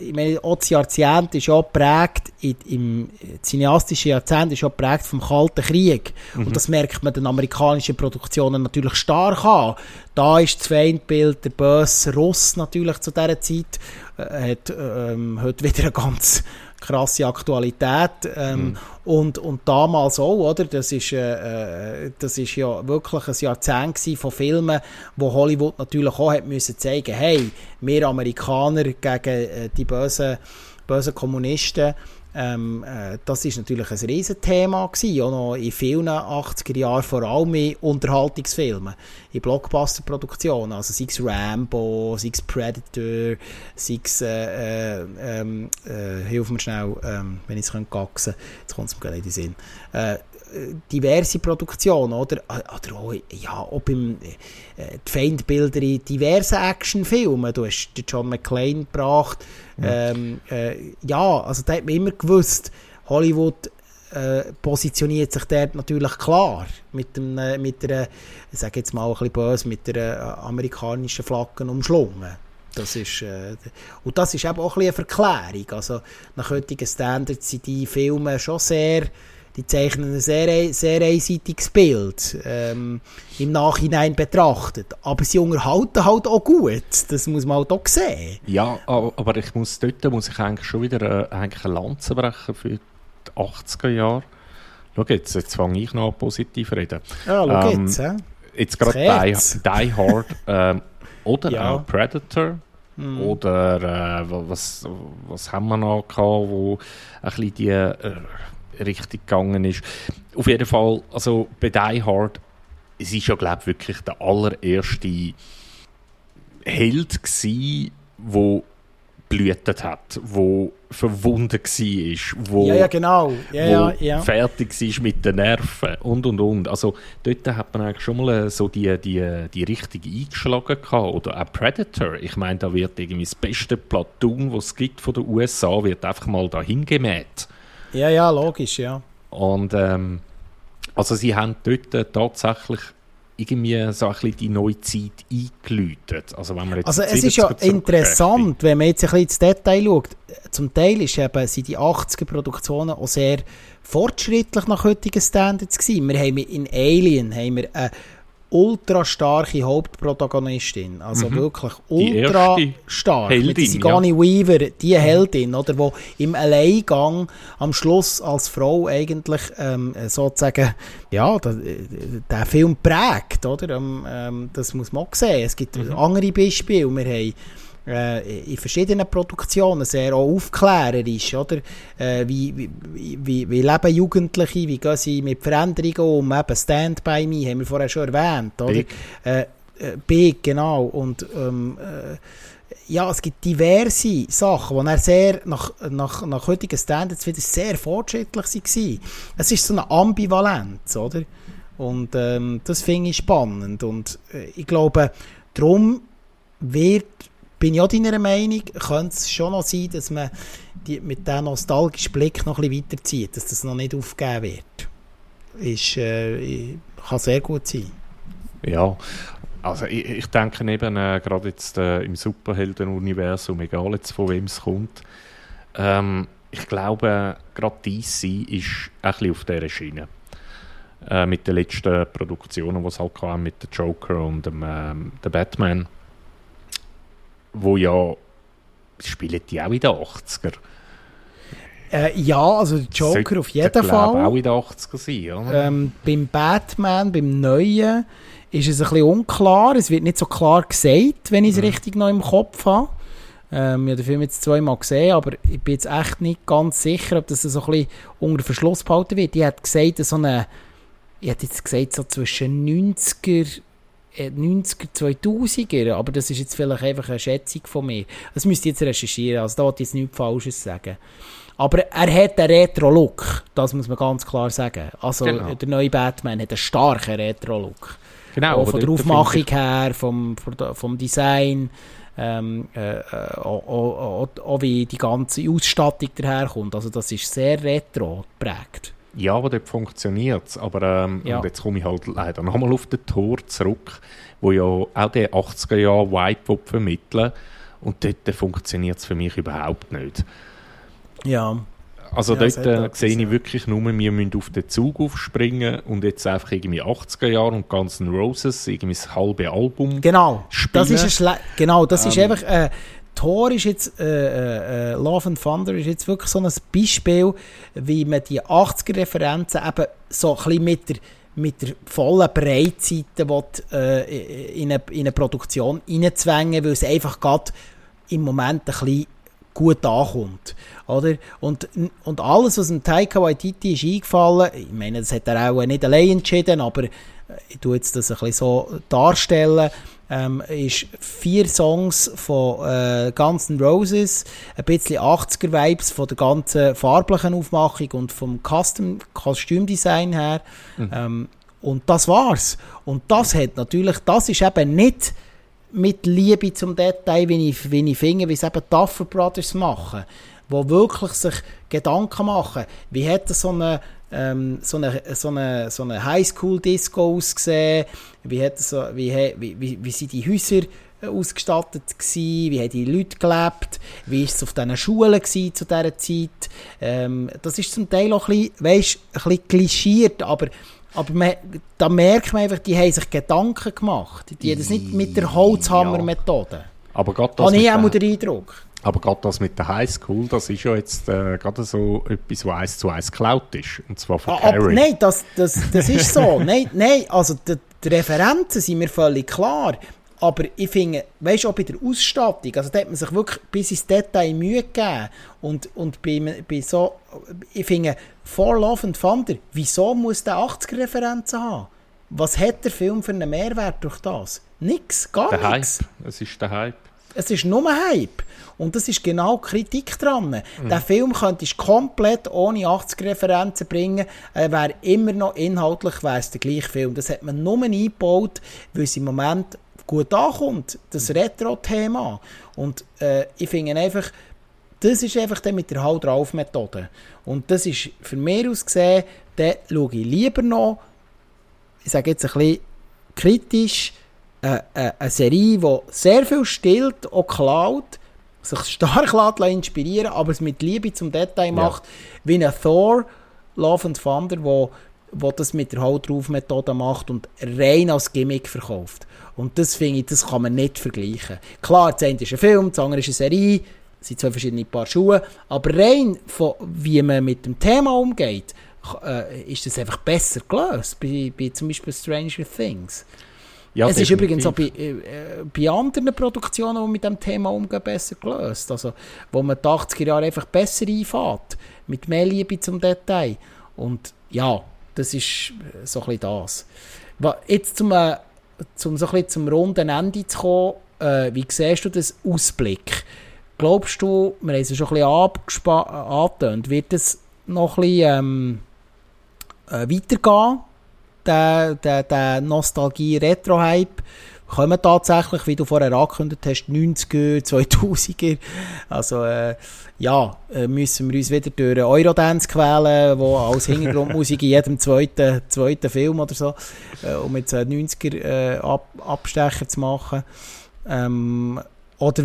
ich meine, auch das Jahrzehnt ist ja geprägt, im cineastischen Jahrzehnt ist ja geprägt vom Kalten Krieg. Mhm. Und das merkt man den amerikanischen Produktionen natürlich stark an. Da ist das Feindbild der böse Russ natürlich zu dieser Zeit, äh, hat ähm, heute wieder eine ganz krasse Aktualität. Ähm, mhm. und, und damals auch, oder? Das ist, äh, äh das ist ja wirklich ein Jahrzehnt von Filmen, wo Hollywood natürlich auch hat müssen zeigen, hey, wir Amerikaner gegen äh, die bösen, bösen Kommunisten, ähm, äh, das ist natürlich ein Riesenthema gewesen, auch noch in vielen 80er Jahren, vor allem in Unterhaltungsfilmen, in Blockbuster-Produktionen, also sei es Rambo, sei es Predator, sei es, äh, äh, ähm, äh, hilf mir schnell, ähm, wenn ich es gaxen könnte, jetzt kommt es mir gerade in den Sinn, äh, diverse Produktionen, oder? Oder auch, ja, auch beim, äh, die Feindbilder in diversen Actionfilmen. Du hast John McClane gebracht. Ja, ähm, äh, ja also da hat man immer gewusst, Hollywood äh, positioniert sich dort natürlich klar mit, dem, äh, mit der, ich sage jetzt mal ein bisschen böse, mit der äh, amerikanischen Flaggen umschlungen. Das ist, äh, und das ist eben auch ein eine Verklärung. Also nach heutigen Standards sind die Filme schon sehr die zeichnen ein sehr, sehr einseitiges Bild ähm, im Nachhinein betrachtet. Aber sie unterhalten halt auch gut. Das muss man halt auch sehen. Ja, aber ich muss dort muss ich eigentlich schon wieder äh, eigentlich eine Lanze brechen für 80er Jahre. Schau jetzt, jetzt fange ich noch an positiv reden. Ja, schau ähm, jetzt. Äh. Jetzt gerade die, die Hard ähm, oder ja. auch Predator. Mm. Oder äh, was, was haben wir noch gehabt, wo ein bisschen die äh, Richtung gegangen ist. Auf jeden Fall, also bei Die Hard, es ist ja, glaube ich, wirklich der allererste Held gsi, wo blühtet hat, wo verwunden war, wo ja, ja, genau. ja, wo ja, fertig war mit den Nerven und und und. Also dort hat man eigentlich schon mal so die, die, die Richtung eingeschlagen gehabt. Oder auch Predator. Ich meine, da wird irgendwie das beste Platoon, was es gibt von den USA, wird einfach mal dahin gemäht. Ja, ja, logisch, ja. Und ähm, also sie haben dort tatsächlich irgendwie so ein bisschen die neue Zeit eingeläutet. Also, wenn man jetzt also es ist ja interessant, wenn man jetzt ein bisschen ins Detail schaut. Zum Teil ist eben, sind die 80er-Produktionen auch sehr fortschrittlich nach heutigen Standards gewesen. Wir haben in Alien haben wir eine ultra starke Hauptprotagonistin. Also mhm. wirklich ultra stark. Heldin, mit Sigourney ja. Weaver, die Heldin, oder, wo im Alleingang am Schluss als Frau eigentlich ähm, sozusagen ja, der, der Film prägt. Oder? Ähm, ähm, das muss man auch sehen. Es gibt mhm. andere Beispiele. Wir haben äh, in verschiedenen Produktionen sehr auch aufklärerisch, oder? Äh, wie, wie, wie, leben Jugendliche, wie gehen sie mit Veränderungen um, eben Stand by Me, haben wir vorher schon erwähnt, oder? Big, äh, äh, Big genau, und ähm, äh, ja, es gibt diverse Sachen, die er sehr nach, nach, nach heutigen Standards wieder sehr fortschrittlich waren. Es ist so eine Ambivalenz, oder? Und ähm, das finde ich spannend. Und äh, ich glaube, darum wird bin ich auch deiner Meinung, könnte es schon noch sein, dass man die, mit diesem nostalgischen Blick noch ein bisschen weiterzieht, dass das noch nicht aufgegeben wird. Ist, äh, kann sehr gut sein. Ja, also ich, ich denke eben, äh, gerade jetzt äh, im Superhelden-Universum, egal jetzt von wem es kommt, ähm, ich glaube, gerade DC ist ein bisschen auf dieser Schiene. Äh, mit den letzten Produktionen, die es halt kam, mit dem Joker und dem, ähm, dem Batman wo ja spielen die auch in den 80er. Äh, ja, also Joker Sollte, auf jeden Fall. auch in den 80er sein, oder? Ähm, beim Batman, beim Neuen, ist es ein bisschen unklar. Es wird nicht so klar gesagt, wenn ich es mhm. richtig noch im Kopf habe. Ähm, ich habe den Film jetzt zweimal gesehen, aber ich bin jetzt echt nicht ganz sicher, ob das so ein bisschen unter Verschluss behalten wird. Ich hätte gesagt, so eine, ich hätte jetzt gesagt, so zwischen 90er 90er, äh, 2000er, aber das ist jetzt vielleicht einfach eine Schätzung von mir. Das müsst ihr jetzt recherchieren, also da ich jetzt nichts Falsches sagen. Aber er hat einen Retro-Look, das muss man ganz klar sagen. Also genau. der neue Batman hat einen starken Retro-Look. Genau. Auch von der Aufmachung her, vom, vom Design, ähm, äh, äh, auch, auch, auch, wie die ganze Ausstattung daherkommt. Also das ist sehr retro geprägt. Ja, aber dort funktioniert es. Aber ähm, ja. und jetzt komme ich halt leider nochmal auf den Tor zurück, wo ja auch den 80er-Jahr-Vibe vermitteln Und dort funktioniert es für mich überhaupt nicht. Ja. Also ja, dort äh, sehe ich wirklich nur, wir müssen auf den Zug aufspringen und jetzt einfach irgendwie 80er Jahre und Guns N' Roses, irgendwie das halbe Album Genau, spielen. das ist, ein genau, das ähm, ist einfach... Äh, Tor ist jetzt, äh, äh, äh, Love and Thunder ist jetzt wirklich so ein Beispiel, wie man die 80er-Referenzen eben so ein bisschen mit der, mit der vollen Breitseite will, äh, in, eine, in eine Produktion reinzwängen, weil es einfach gerade im Moment ein bisschen gut ankommt. Oder? Und, und alles, was dem Taika Waititi ist eingefallen, ich meine, das hat er auch nicht allein entschieden, aber ich tue jetzt das ein bisschen so darstellen, ähm, ist vier Songs von äh, Guns N' Roses, ein bisschen 80er-Vibes von der ganzen farblichen Aufmachung und vom Custom Kostümdesign her. Mhm. Ähm, und das war's. Und das hat natürlich, das ist eben nicht mit Liebe zum Detail, wie ich, wie ich finde, wie es eben Duffer Brothers machen, wo wirklich sich Gedanken machen, wie hat so eine ähm, so eine, so eine, so eine Highschool-Disco ausgesehen, wie, hat so, wie, wie, wie, wie sind die Häuser äh, ausgestattet gewesen, wie haben die Leute gelebt, wie ist es auf diesen Schulen gewesen zu dieser Zeit. Ähm, das ist zum Teil auch ein bisschen, weißt, ein bisschen klischiert, aber aber man, da merkt man einfach, die haben sich Gedanken gemacht. Die haben das nicht mit der Holzhammer-Methode. Ja. Aber gerade das... Habe ich auch den Eindruck. Aber gerade das mit der Highschool, das ist ja jetzt äh, gerade so etwas, was eins zu eins geklaut ist. Und zwar von ah, Carrie. Nein, das, das, das ist so. [LAUGHS] nein, nein, also die, die, Referenzen sind mir völlig klar. Aber ich finde, weißt du, auch bei der Ausstattung, also da hat man sich wirklich bis ins Detail Mühe gegeben. Und, und bei, bei so, ich finde, For Love and Thunder, wieso muss der 80er-Referenzen haben? Was hat der Film für einen Mehrwert durch das? Nix, gar nichts. Es ist der Hype. Es ist nur Hype. Und das ist genau Kritik dran. Mhm. Der Film könntest du komplett ohne 80-Referenzen bringen. Er wäre immer noch inhaltlich der gleiche Film. Das hat man nur eingebaut, weil es im Moment gut ankommt. Das Retro-Thema. Und äh, ich finde einfach, das ist einfach mit der Hau drauf Methode. Und das ist für mich aus gesehen, dann schaue ich lieber noch, ich sage jetzt ein bisschen kritisch äh, äh, eine Serie, die sehr viel stillt, auch klaut, sich stark [LAUGHS] lässt, inspirieren aber es mit Liebe zum Detail macht, wie ein Thor, Love and Thunder, wo, wo das mit der Haut drauf Methode macht und rein als Gimmick verkauft. Und das finde ich, das kann man nicht vergleichen. Klar, das eine ist ein Film, das andere ist eine Serie, es sind zwei verschiedene Paar Schuhe, aber rein von wie man mit dem Thema umgeht, äh, ist das einfach besser gelöst, bei, bei zum Beispiel Stranger Things. Ja, es definitiv. ist übrigens auch bei, äh, bei anderen Produktionen, die mit dem Thema umgehen, besser gelöst. Also, wo man die 80er Jahre einfach besser einfährt, mit mehr Liebe zum Detail. Und ja, das ist so ein bisschen das. Jetzt zum, äh, zum, so ein bisschen zum runden Ende zu kommen, äh, wie siehst du das Ausblick? Glaubst du, wir haben es schon ein bisschen angetönt, wird es noch ein bisschen ähm, äh, weitergehen? Der, der, der Nostalgie-Retro-Hype kommen tatsächlich, wie du vorher angekündigt hast, 90er, 2000er. Also äh, ja, äh, müssen wir uns wieder durch Eurodance quälen, wo als Hintergrundmusik in jedem zweiten, zweiten Film oder so, äh, um jetzt 90er äh, Ab Abstecher zu machen. Ähm, oder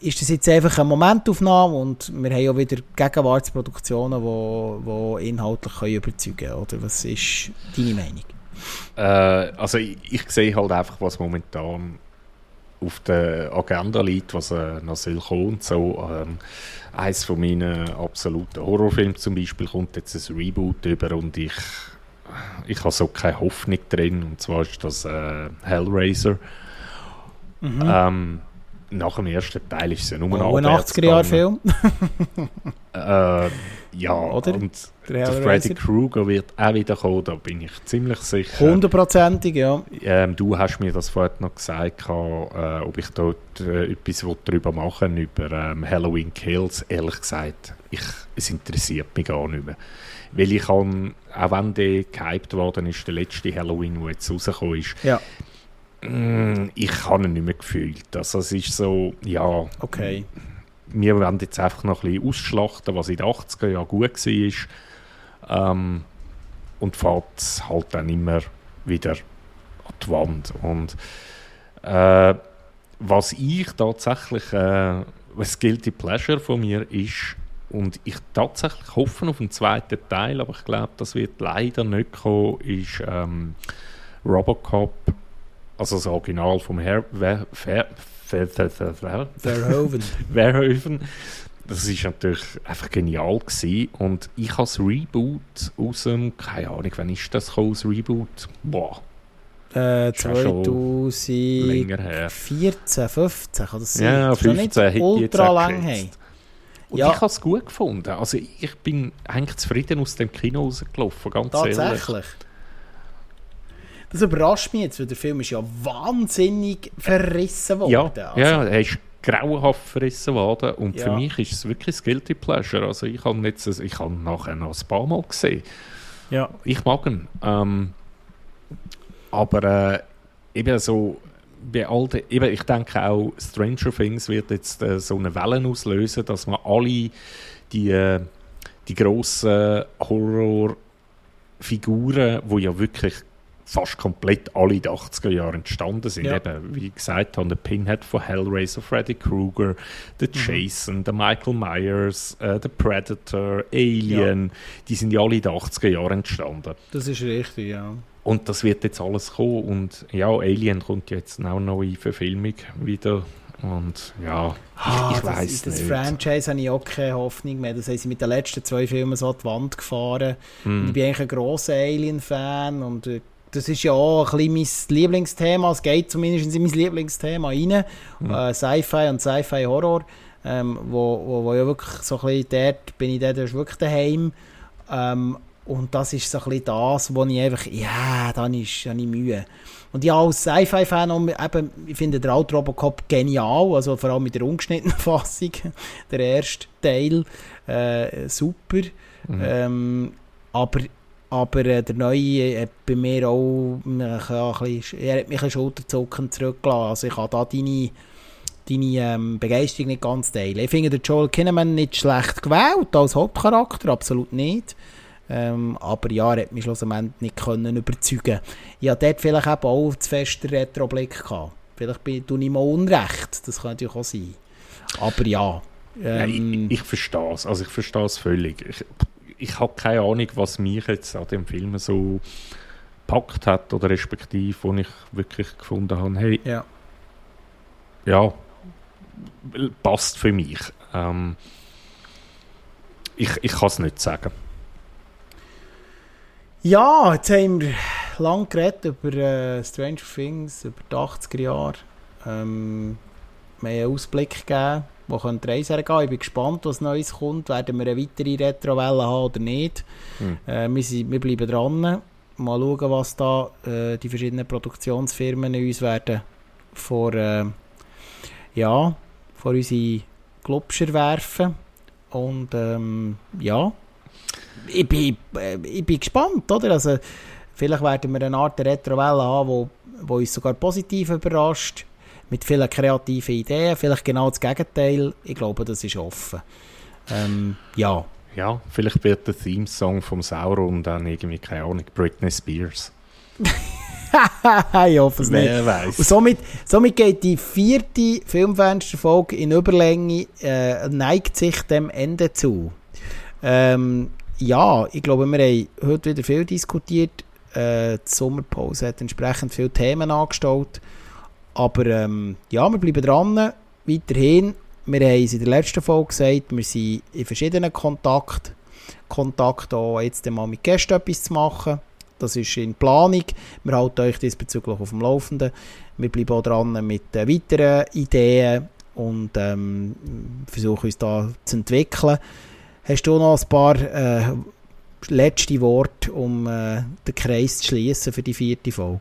ist das jetzt einfach eine Momentaufnahme und wir haben ja wieder Gegenwartsproduktionen, die wo, wo inhaltlich können überzeugen können? Oder was ist deine Meinung? Äh, also ich, ich, sehe halt einfach, was momentan auf der Agenda liegt, was äh, noch soll kommen so. Ähm, eins von meinen absoluten Horrorfilmen zum Beispiel kommt jetzt ein Reboot über und ich ich habe so keine Hoffnung drin und zwar ist das äh, Hellraiser. Mhm. Ähm, nach dem ersten Teil ist es ja nur oh, ein 80er-Jahr-Film. äh, ja, Oder? und der, der Freddy Krueger wird auch wieder kommen, da bin ich ziemlich sicher. Hundertprozentig, ja. Ähm, du hast mir das vorhin noch gesagt, äh, ob ich dort äh, etwas darüber machen will, über ähm, Halloween Kills. Ehrlich gesagt, ich, es interessiert mich gar nicht mehr. Weil ich kann, auch wenn der gehypt worden ist, der letzte Halloween, der jetzt rausgekommen ist, ja ich habe ihn nicht mehr gefühlt. Also es ist so, ja... Okay. Wir werden jetzt einfach noch ein bisschen ausschlachten, was in den 80er Jahren gut war. Ähm, und fährt halt dann immer wieder an die Wand. Und äh, was ich tatsächlich, äh, was Guilty Pleasure von mir ist, und ich tatsächlich hoffe auf einen zweiten Teil, aber ich glaube, das wird leider nicht kommen, ist ähm, Robocop also das Original vom Her Ver Ver Ver Verhoeven. [LAUGHS] Verhoeven. Das ist natürlich einfach genial gewesen. Und ich habe das Reboot aus dem, keine Ahnung, wann ist das gekommen, das Reboot? Boah. Äh, 2014, 15 kann das sein? Ja, 15 nicht ultra lang haben. Und ja. ich habe es gut gefunden. Also ich bin eigentlich zufrieden aus dem Kino rausgelaufen, ganz Tatsächlich? ehrlich. Tatsächlich? Das überrascht mich jetzt, weil der Film ist ja wahnsinnig verrissen worden. Ja, also. ja er ist grauenhaft verrissen worden und ja. für mich ist es wirklich ein Guilty Pleasure. Also ich habe jetzt, ich habe nachher noch ein paar Mal gesehen. Ja. Ich mag ihn. Ähm, aber äh, eben so bei all den, eben, ich denke auch Stranger Things wird jetzt äh, so eine Welle auslösen, dass man alle die, äh, die grossen Horrorfiguren, die ja wirklich fast komplett alle in den 80er Jahren entstanden sind. Ja. Eben, wie gesagt habe, der Pinhead von Hellraiser, Freddy Krueger, der mhm. Jason, der Michael Myers, äh, der Predator, Alien, ja. die sind ja alle in den 80er Jahren entstanden. Das ist richtig, ja. Und das wird jetzt alles kommen und ja, Alien kommt jetzt auch noch in Verfilmung wieder und ja, ah, ich, ich weiß nicht. Das Franchise habe ich auch keine Hoffnung mehr. Das haben sie mit den letzten zwei Filmen so an die Wand gefahren. Mm. Ich bin eigentlich ein grosser Alien-Fan und äh, das ist ja auch ein bisschen mein Lieblingsthema. Es geht zumindest in mein Lieblingsthema rein. Mhm. Äh, Sci-Fi und Sci-Fi-Horror. Ähm, wo, wo, wo ja wirklich so ein bisschen dort bin ich dort wirklich daheim. Ähm, und das ist so ein bisschen das, wo ich einfach, ja, dann ist habe ich Mühe. Und ja, als Sci-Fi-Fan, ich finde den alten Robocop genial, also vor allem mit der ungeschnittenen [LAUGHS] Fassung, der erste Teil, äh, super. Mhm. Ähm, aber aber äh, der Neue hat bei mir auch äh, ein bisschen, er hat mich ein Schulterzucken zurückgelassen. Also ich habe da deine, deine ähm, Begeisterung nicht ganz teilen. Ich finde den Joel Kinnaman nicht schlecht gewählt als Hauptcharakter, absolut nicht. Ähm, aber ja, er hat mich schlussendlich nicht können überzeugen Ich hatte dort vielleicht eben auch zu fest den Retro-Blick gehabt. Vielleicht bin, tue ich mal unrecht, das kann natürlich auch sein. Aber ja. Ähm, ja ich, ich verstehe es, also ich verstehe es völlig. Ich, ich habe keine Ahnung, was mich jetzt an dem Film so gepackt hat oder respektive, wo ich wirklich gefunden habe, hey, ja, ja passt für mich. Ähm, ich ich kann es nicht sagen. Ja, jetzt haben wir lange geredet über äh, Stranger Things, über die 80er Jahre. Ähm, wir haben einen Ausblick gegeben, wo könnte die Reise hergehen. Ich bin gespannt, was Neues kommt. Werden wir eine weitere Retrowelle haben oder nicht? Hm. Äh, wir, sind, wir bleiben dran. Mal schauen, was da äh, die verschiedenen Produktionsfirmen uns werden vor, äh, ja, vor unsere Glubscher werfen. Und ähm, ja, ich bin, äh, ich bin gespannt, oder? Also, vielleicht werden wir eine Art Retrowelle haben, wo, wo uns sogar positiv überrascht, mit vielen kreativen Ideen, vielleicht genau das Gegenteil. Ich glaube, das ist offen. Ähm, ja. Ja, vielleicht wird der Theme-Song vom Sauron dann irgendwie, keine Ahnung, Britney Spears. [LAUGHS] ich hoffe es nicht. Wer weiß. Und somit, somit geht die vierte Filmfensterfolge in Überlänge, äh, neigt sich dem Ende zu. Ähm, ja, ich glaube, wir haben heute wieder viel diskutiert. Äh, die Sommerpause hat entsprechend viele Themen angestellt. Aber ähm, ja, wir bleiben dran. Weiterhin, wir haben es in der letzten Folge gesagt, wir sind in verschiedenen Kontakt, Kontakt auch jetzt mal mit Gästen etwas zu machen. Das ist in Planung. Wir halten euch diesbezüglich auf dem Laufenden. Wir bleiben auch dran mit äh, weiteren Ideen und ähm, versuchen uns da zu entwickeln. Hast du noch ein paar äh, letzte Worte, um äh, den Kreis zu schließen für die vierte Folge?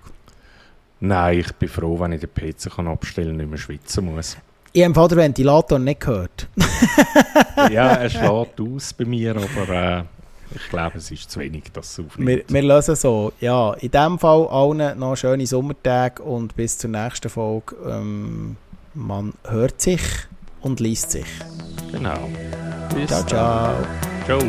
Nein, ich bin froh, wenn ich den PC kann abstellen und nicht mehr schwitzen muss. Ich habe den Ventilator nicht gehört. [LAUGHS] ja, er schlägt aus bei mir, aber äh, ich glaube, es ist zu wenig, dass es aufnimmt. Wir, wir lösen so. Ja, in diesem Fall allen noch schöne Sommertage und bis zur nächsten Folge. Ähm, man hört sich und liest sich. Genau. Bis ciao, ciao. Ciao.